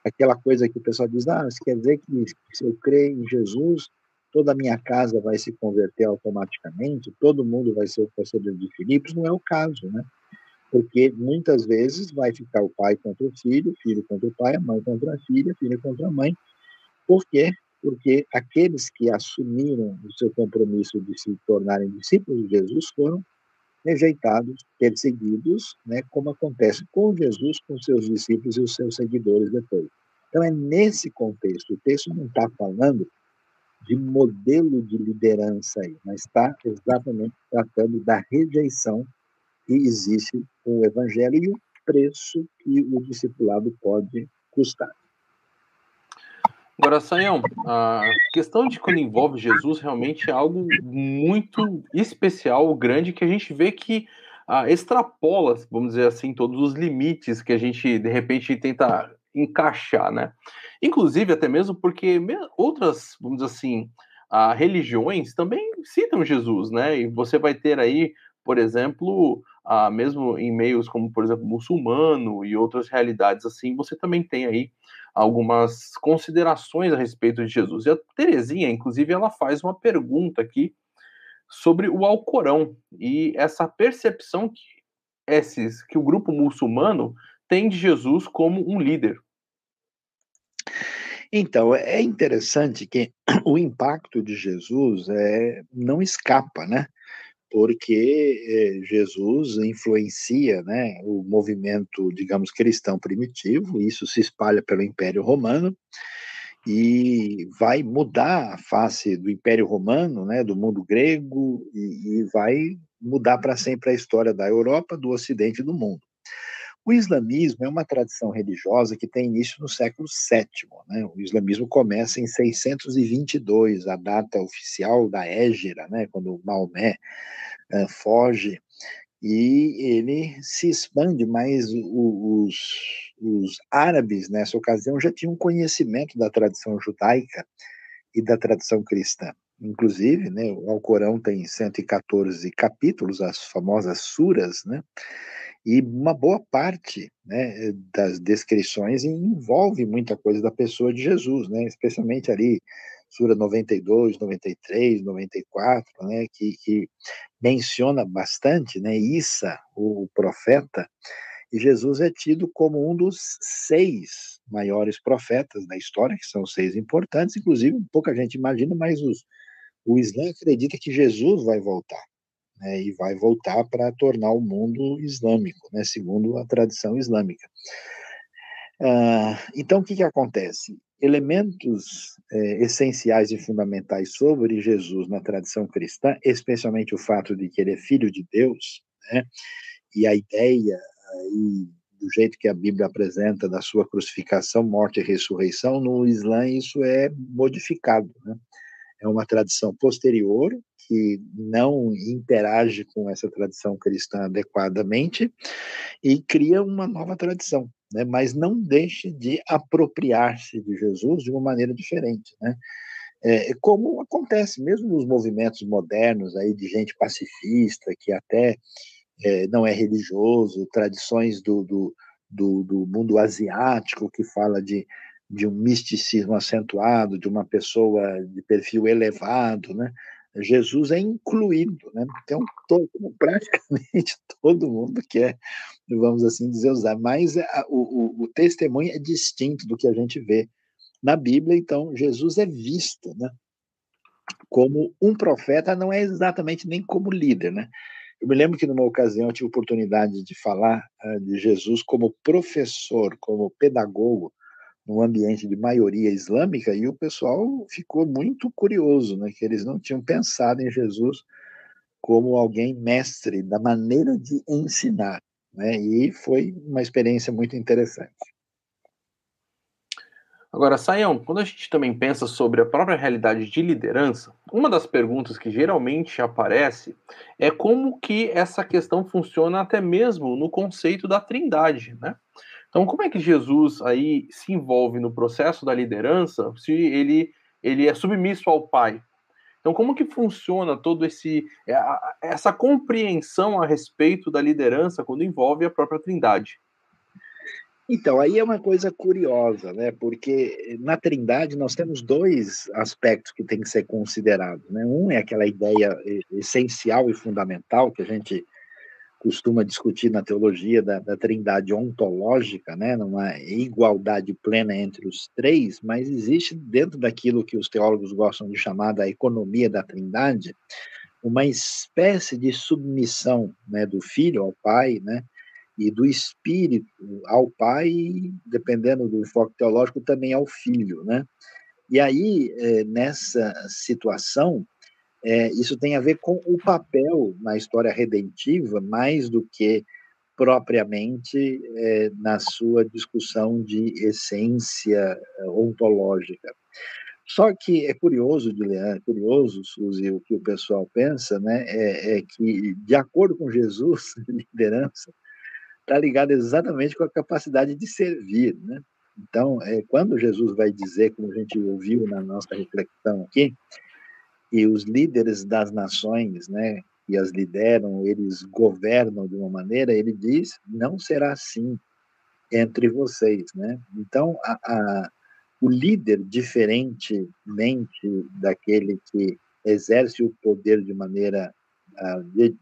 Aquela coisa que o pessoal diz, ah, isso quer dizer que se eu creio em Jesus, toda a minha casa vai se converter automaticamente, todo mundo vai ser o torcedor de Filipos, não é o caso, né? porque muitas vezes vai ficar o pai contra o filho, o filho contra o pai, a mãe contra a filha, a filha contra a mãe. Por quê? Porque aqueles que assumiram o seu compromisso de se tornarem discípulos de Jesus foram rejeitados, perseguidos, né, como acontece com Jesus, com seus discípulos e os seus seguidores depois. Então é nesse contexto, o texto não está falando de modelo de liderança aí, mas está exatamente tratando da rejeição que existe com o evangelho e o preço que o discipulado pode custar. Agora, Sayão, a questão de quando envolve Jesus realmente é algo muito especial, grande, que a gente vê que ah, extrapola, vamos dizer assim, todos os limites que a gente, de repente, tenta encaixar, né? Inclusive, até mesmo porque outras, vamos dizer assim, ah, religiões também citam Jesus, né? E você vai ter aí, por exemplo, ah, mesmo em meios como, por exemplo, muçulmano e outras realidades assim, você também tem aí algumas considerações a respeito de Jesus. E a Terezinha, inclusive, ela faz uma pergunta aqui sobre o Alcorão e essa percepção que esses que o grupo muçulmano tem de Jesus como um líder. Então, é interessante que [clears throat] o impacto de Jesus é, não escapa, né? Porque eh, Jesus influencia né, o movimento, digamos, cristão primitivo, isso se espalha pelo Império Romano e vai mudar a face do Império Romano, né, do mundo grego, e, e vai mudar para sempre a história da Europa, do Ocidente e do mundo. O islamismo é uma tradição religiosa que tem início no século VII. Né? O islamismo começa em 622, a data oficial da Égira, né? quando Maomé uh, foge, e ele se expande, mas os, os árabes, nessa ocasião, já tinham conhecimento da tradição judaica e da tradição cristã. Inclusive, né, o Alcorão tem 114 capítulos, as famosas suras, né, e uma boa parte né, das descrições envolve muita coisa da pessoa de Jesus, né, especialmente ali Sura 92, 93, 94, né, que, que menciona bastante né, Issa, o profeta, e Jesus é tido como um dos seis maiores profetas da história, que são seis importantes, inclusive pouca gente imagina, mas os, O Islã acredita que Jesus vai voltar, né, e vai voltar para tornar o mundo islâmico, né, segundo a tradição islâmica. Ah, então, o que, que acontece? Elementos é, essenciais e fundamentais sobre Jesus na tradição cristã, especialmente o fato de que ele é filho de Deus, né, e a ideia do jeito que a Bíblia apresenta da sua crucificação, morte e ressurreição, no Islã isso é modificado. Né? É uma tradição posterior que não interage com essa tradição cristã adequadamente e cria uma nova tradição né? mas não deixe de apropriar-se de Jesus de uma maneira diferente, né? É, como acontece mesmo nos movimentos modernos aí de gente pacifista que até é, não é religioso, tradições do, do, do, do mundo asiático que fala de, de um misticismo acentuado, de uma pessoa de perfil elevado, né? Jesus é incluído, né? Então, todo, [laughs] praticamente todo mundo quer, vamos assim dizer, usar. Mas a, o, o, o, testemunho é distinto do que a gente vê na Bíblia, então Jesus é visto, né? Como um profeta, não é exatamente nem como líder, né? Eu me lembro que numa ocasião eu tive oportunidade de falar uh, de Jesus como professor, como pedagogo, num ambiente de maioria islâmica e o pessoal ficou muito curioso, né, que eles não tinham pensado em Jesus como alguém mestre da maneira de ensinar, né, e foi uma experiência muito interessante. Agora, Sayão, quando a gente também pensa sobre a própria realidade de liderança, uma das perguntas que geralmente aparece é como que essa questão funciona até mesmo no conceito da trindade, né? Então, como é que Jesus aí se envolve no processo da liderança se ele, ele é submisso ao Pai? Então, como que funciona todo esse é, essa compreensão a respeito da liderança quando envolve a própria Trindade? Então, aí é uma coisa curiosa, né? Porque na Trindade nós temos dois aspectos que tem que ser considerados, né? Um é aquela ideia essencial e fundamental que a gente costuma discutir na teologia da, da trindade ontológica, né, numa igualdade plena entre os três, mas existe dentro daquilo que os teólogos gostam de chamar da economia da trindade, uma espécie de submissão né, do filho ao pai, né, e do espírito ao pai, dependendo do enfoque teológico, também ao filho, né? E aí, eh, nessa situação, é, isso tem a ver com o papel na história redentiva, mais do que propriamente é, na sua discussão de essência é, ontológica. Só que é curioso, é curioso, Suzy, o que o pessoal pensa, né, é, é que, de acordo com Jesus, [laughs] liderança está ligada exatamente com a capacidade de servir, né? Então, é, quando Jesus vai dizer, como a gente ouviu na nossa reflexão aqui, e os líderes das nações, né, que as lideram, eles governam de uma maneira, ele diz, não será assim entre vocês, né? Então, a, a, o líder, diferentemente daquele que exerce o poder de maneira a, de,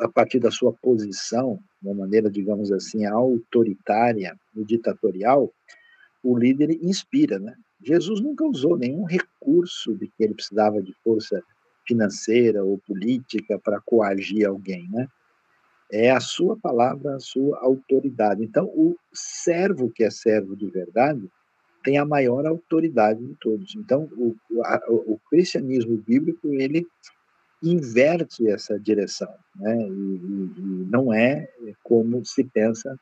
a partir da sua posição, de uma maneira, digamos assim, autoritária e ditatorial, o líder inspira, né? Jesus nunca usou nenhum recurso de que ele precisava de força financeira ou política para coagir alguém, né? É a sua palavra, a sua autoridade. Então, o servo que é servo de verdade tem a maior autoridade de todos. Então, o, a, o cristianismo bíblico ele inverte essa direção, né? E, e, e não é como se pensa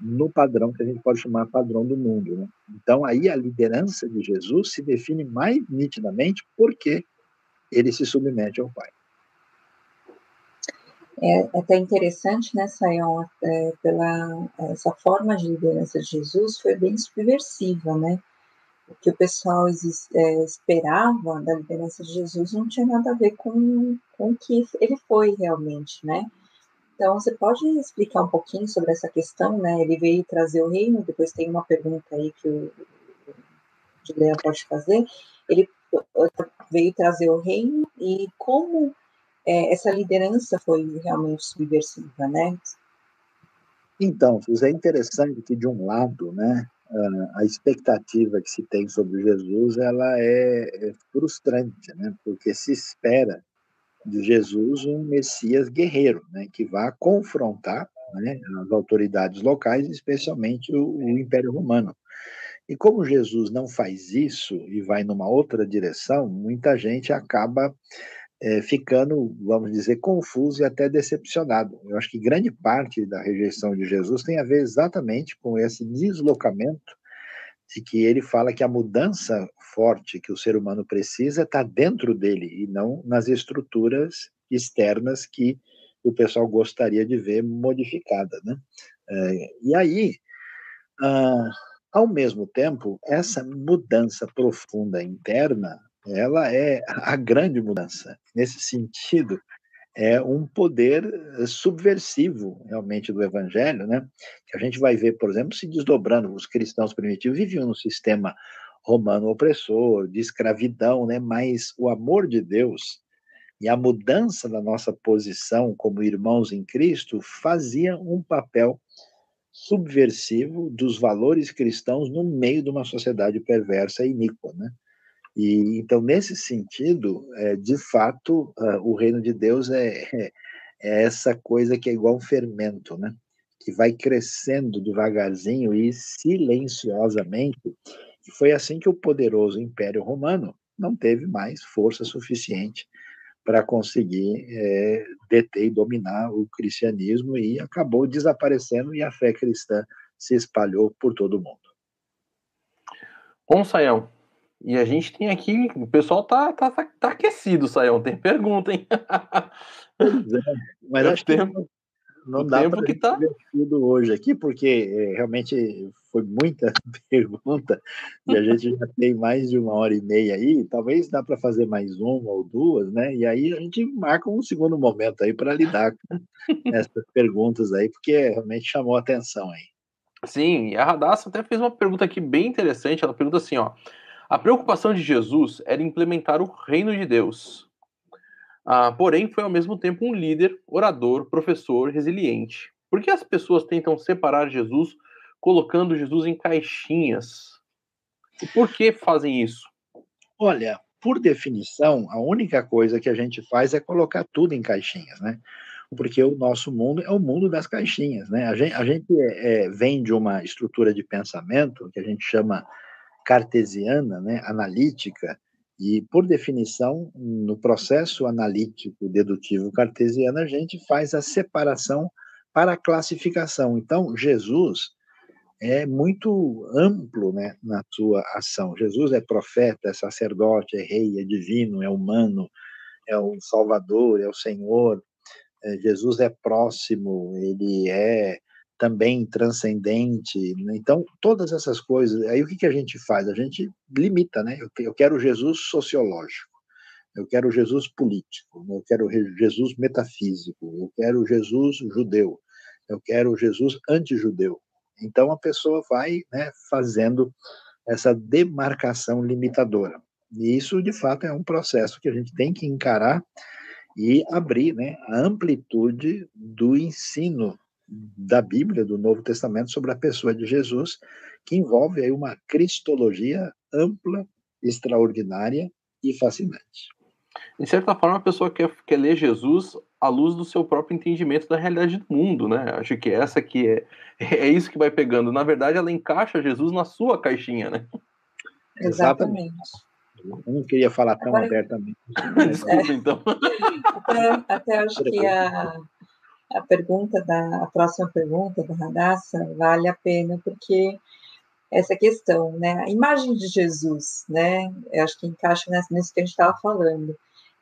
no padrão que a gente pode chamar padrão do mundo. Né? Então, aí a liderança de Jesus se define mais nitidamente porque ele se submete ao Pai. É, é até interessante, né, Sayon, é, pela essa forma de liderança de Jesus foi bem subversiva, né? O que o pessoal é, esperava da liderança de Jesus não tinha nada a ver com, com o que ele foi realmente, né? Então, você pode explicar um pouquinho sobre essa questão, né? Ele veio trazer o reino, depois tem uma pergunta aí que o Juliana pode fazer. Ele veio trazer o reino e como é, essa liderança foi realmente subversiva, né? Então, é interessante que, de um lado, né, a expectativa que se tem sobre Jesus ela é, é frustrante, né? Porque se espera de Jesus um Messias guerreiro, né? Que vá confrontar né, as autoridades locais, especialmente o, o Império Romano. E como Jesus não faz isso e vai numa outra direção, muita gente acaba é, ficando, vamos dizer, confuso e até decepcionado. Eu acho que grande parte da rejeição de Jesus tem a ver exatamente com esse deslocamento de que ele fala que a mudança forte que o ser humano precisa está dentro dele e não nas estruturas externas que o pessoal gostaria de ver modificada, né? É, e aí, ah, ao mesmo tempo, essa mudança profunda interna ela é a grande mudança. Nesse sentido, é um poder eh, subversivo realmente do evangelho, né? Que a gente vai ver, por exemplo, se desdobrando. Os cristãos primitivos viviam num sistema romano opressor, de escravidão, né? Mas o amor de Deus e a mudança da nossa posição como irmãos em Cristo fazia um papel subversivo dos valores cristãos no meio de uma sociedade perversa e iníqua, né? E, então, nesse sentido, é, de fato, uh, o reino de Deus é, é, é, essa coisa que é igual um fermento, né? que vai crescendo devagarzinho e silenciosamente. E foi assim que o poderoso Império Romano não teve mais força suficiente para conseguir é, deter e dominar o cristianismo e acabou desaparecendo e a fé cristã se espalhou por todo o mundo. Bom, Saião, e a gente tem aqui, o pessoal tá, tá, tá, tá aquecido, Saião. Tem pergunta, hein? Pois é, mas acho tempo, que não, não dá para que tá hoje aqui, porque é, realmente foi muita [laughs] pergunta e a gente já tem mais de uma hora e meia aí. Talvez dá para fazer mais uma ou duas, né? E aí a gente marca um segundo momento aí para lidar com [laughs] essas perguntas aí, porque realmente chamou a atenção aí. Sim, e a Radassa até fez uma pergunta aqui bem interessante. Ela pergunta assim, ó. A preocupação de Jesus era implementar o reino de Deus. Ah, porém, foi ao mesmo tempo um líder, orador, professor, resiliente. Por que as pessoas tentam separar Jesus, colocando Jesus em caixinhas? E por que fazem isso? Olha, por definição, a única coisa que a gente faz é colocar tudo em caixinhas, né? Porque o nosso mundo é o mundo das caixinhas, né? A gente, a gente é, vem de uma estrutura de pensamento que a gente chama cartesiana, né, analítica, e, por definição, no processo analítico dedutivo cartesiano, a gente faz a separação para a classificação. Então, Jesus é muito amplo né, na sua ação. Jesus é profeta, é sacerdote, é rei, é divino, é humano, é o Salvador, é o Senhor. É, Jesus é próximo, ele é também transcendente. Né? Então, todas essas coisas. Aí o que, que a gente faz? A gente limita, né? Eu, eu quero Jesus sociológico, eu quero Jesus político, eu quero Jesus metafísico, eu quero Jesus judeu, eu quero Jesus antijudeu. Então, a pessoa vai né, fazendo essa demarcação limitadora. E isso, de fato, é um processo que a gente tem que encarar e abrir né, a amplitude do ensino da Bíblia, do Novo Testamento, sobre a pessoa de Jesus, que envolve aí uma cristologia ampla, extraordinária e fascinante. De certa forma, a pessoa quer, quer ler Jesus à luz do seu próprio entendimento da realidade do mundo, né? Acho que essa que é, [laughs] é isso que vai pegando. Na verdade, ela encaixa Jesus na sua caixinha, né? Exatamente. Eu não queria falar tão Agora, abertamente. [laughs] Desculpa, é, [laughs] então. Até, até acho que a, a pergunta da a próxima pergunta da Radassa vale a pena porque essa questão, né? A imagem de Jesus, né? Eu acho que encaixa nisso que a gente estava falando.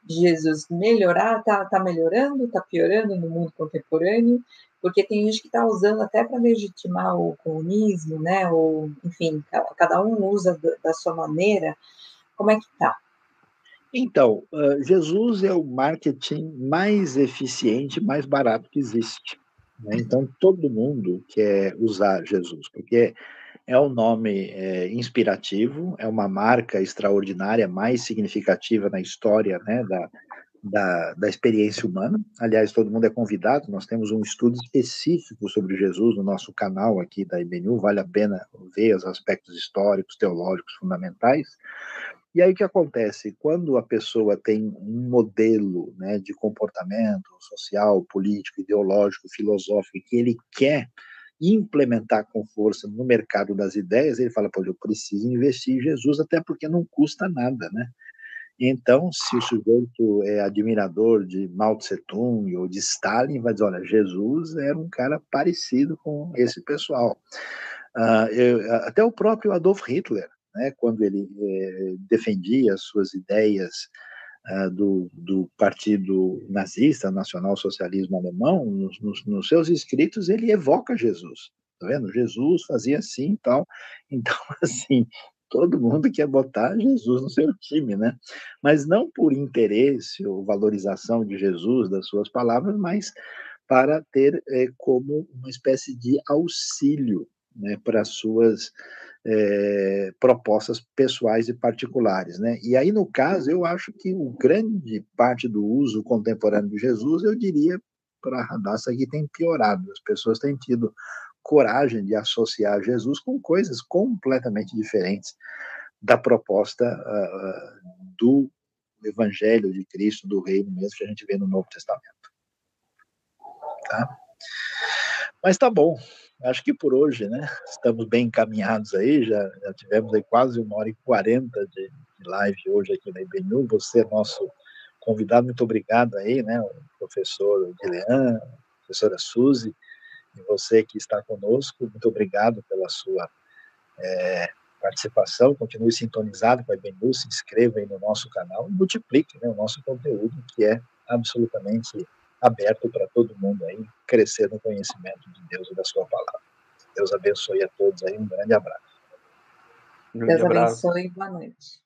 De Jesus melhorar, tá, tá melhorando, tá piorando no mundo contemporâneo, porque tem gente que está usando até para legitimar o comunismo, né? Ou, enfim, cada um usa da sua maneira. Como é que tá? Então, Jesus é o marketing mais eficiente, mais barato que existe. Né? Então, todo mundo quer usar Jesus, porque é um nome é, inspirativo, é uma marca extraordinária, mais significativa na história né, da, da, da experiência humana. Aliás, todo mundo é convidado, nós temos um estudo específico sobre Jesus no nosso canal aqui da IBNU, vale a pena ver os aspectos históricos, teológicos fundamentais. E aí o que acontece? Quando a pessoa tem um modelo né, de comportamento social, político, ideológico, filosófico que ele quer implementar com força no mercado das ideias, ele fala, pô, eu preciso investir em Jesus, até porque não custa nada, né? Então, se o sujeito é admirador de Mao Tse Tung ou de Stalin, vai dizer, olha, Jesus era um cara parecido com esse pessoal. Uh, eu, até o próprio Adolf Hitler, né, quando ele eh, defendia as suas ideias uh, do, do, partido nazista, Nacional Socialismo Alemão, nos, nos, nos, seus escritos ele evoca Jesus, tá vendo? Jesus fazia assim e tal. [laughs] Então, assim, todo mundo quer botar Jesus no seu time, né? Mas não por interesse ou valorização de Jesus, das suas palavras, mas para ter é, como uma espécie de auxílio né, para as suas é, propostas pessoais e particulares, né? E aí, no caso, eu acho que o grande parte do uso contemporâneo de Jesus, eu diria, para a Radassa aqui tem piorado. As pessoas têm tido coragem de associar Jesus com coisas completamente diferentes da proposta uh, do Evangelho de Cristo, do Reino mesmo que a gente vê no Novo Testamento. Tá? Mas tá bom, acho que por hoje, né? Estamos bem encaminhados aí, já, já tivemos aí quase uma hora e quarenta de, de live hoje aqui na IBNU. Você é nosso convidado, muito obrigado aí, né? O professor Guilherme, professora Suzy, e você que está conosco, muito obrigado pela sua é, participação, continue sintonizado com a IBNU, se inscreva aí no nosso canal e multiplique né, o nosso conteúdo, que é absolutamente aberto para todo mundo aí crescer no conhecimento de Deus e da sua palavra. Deus abençoe a todos aí, um grande abraço. Deus abençoe boa noite.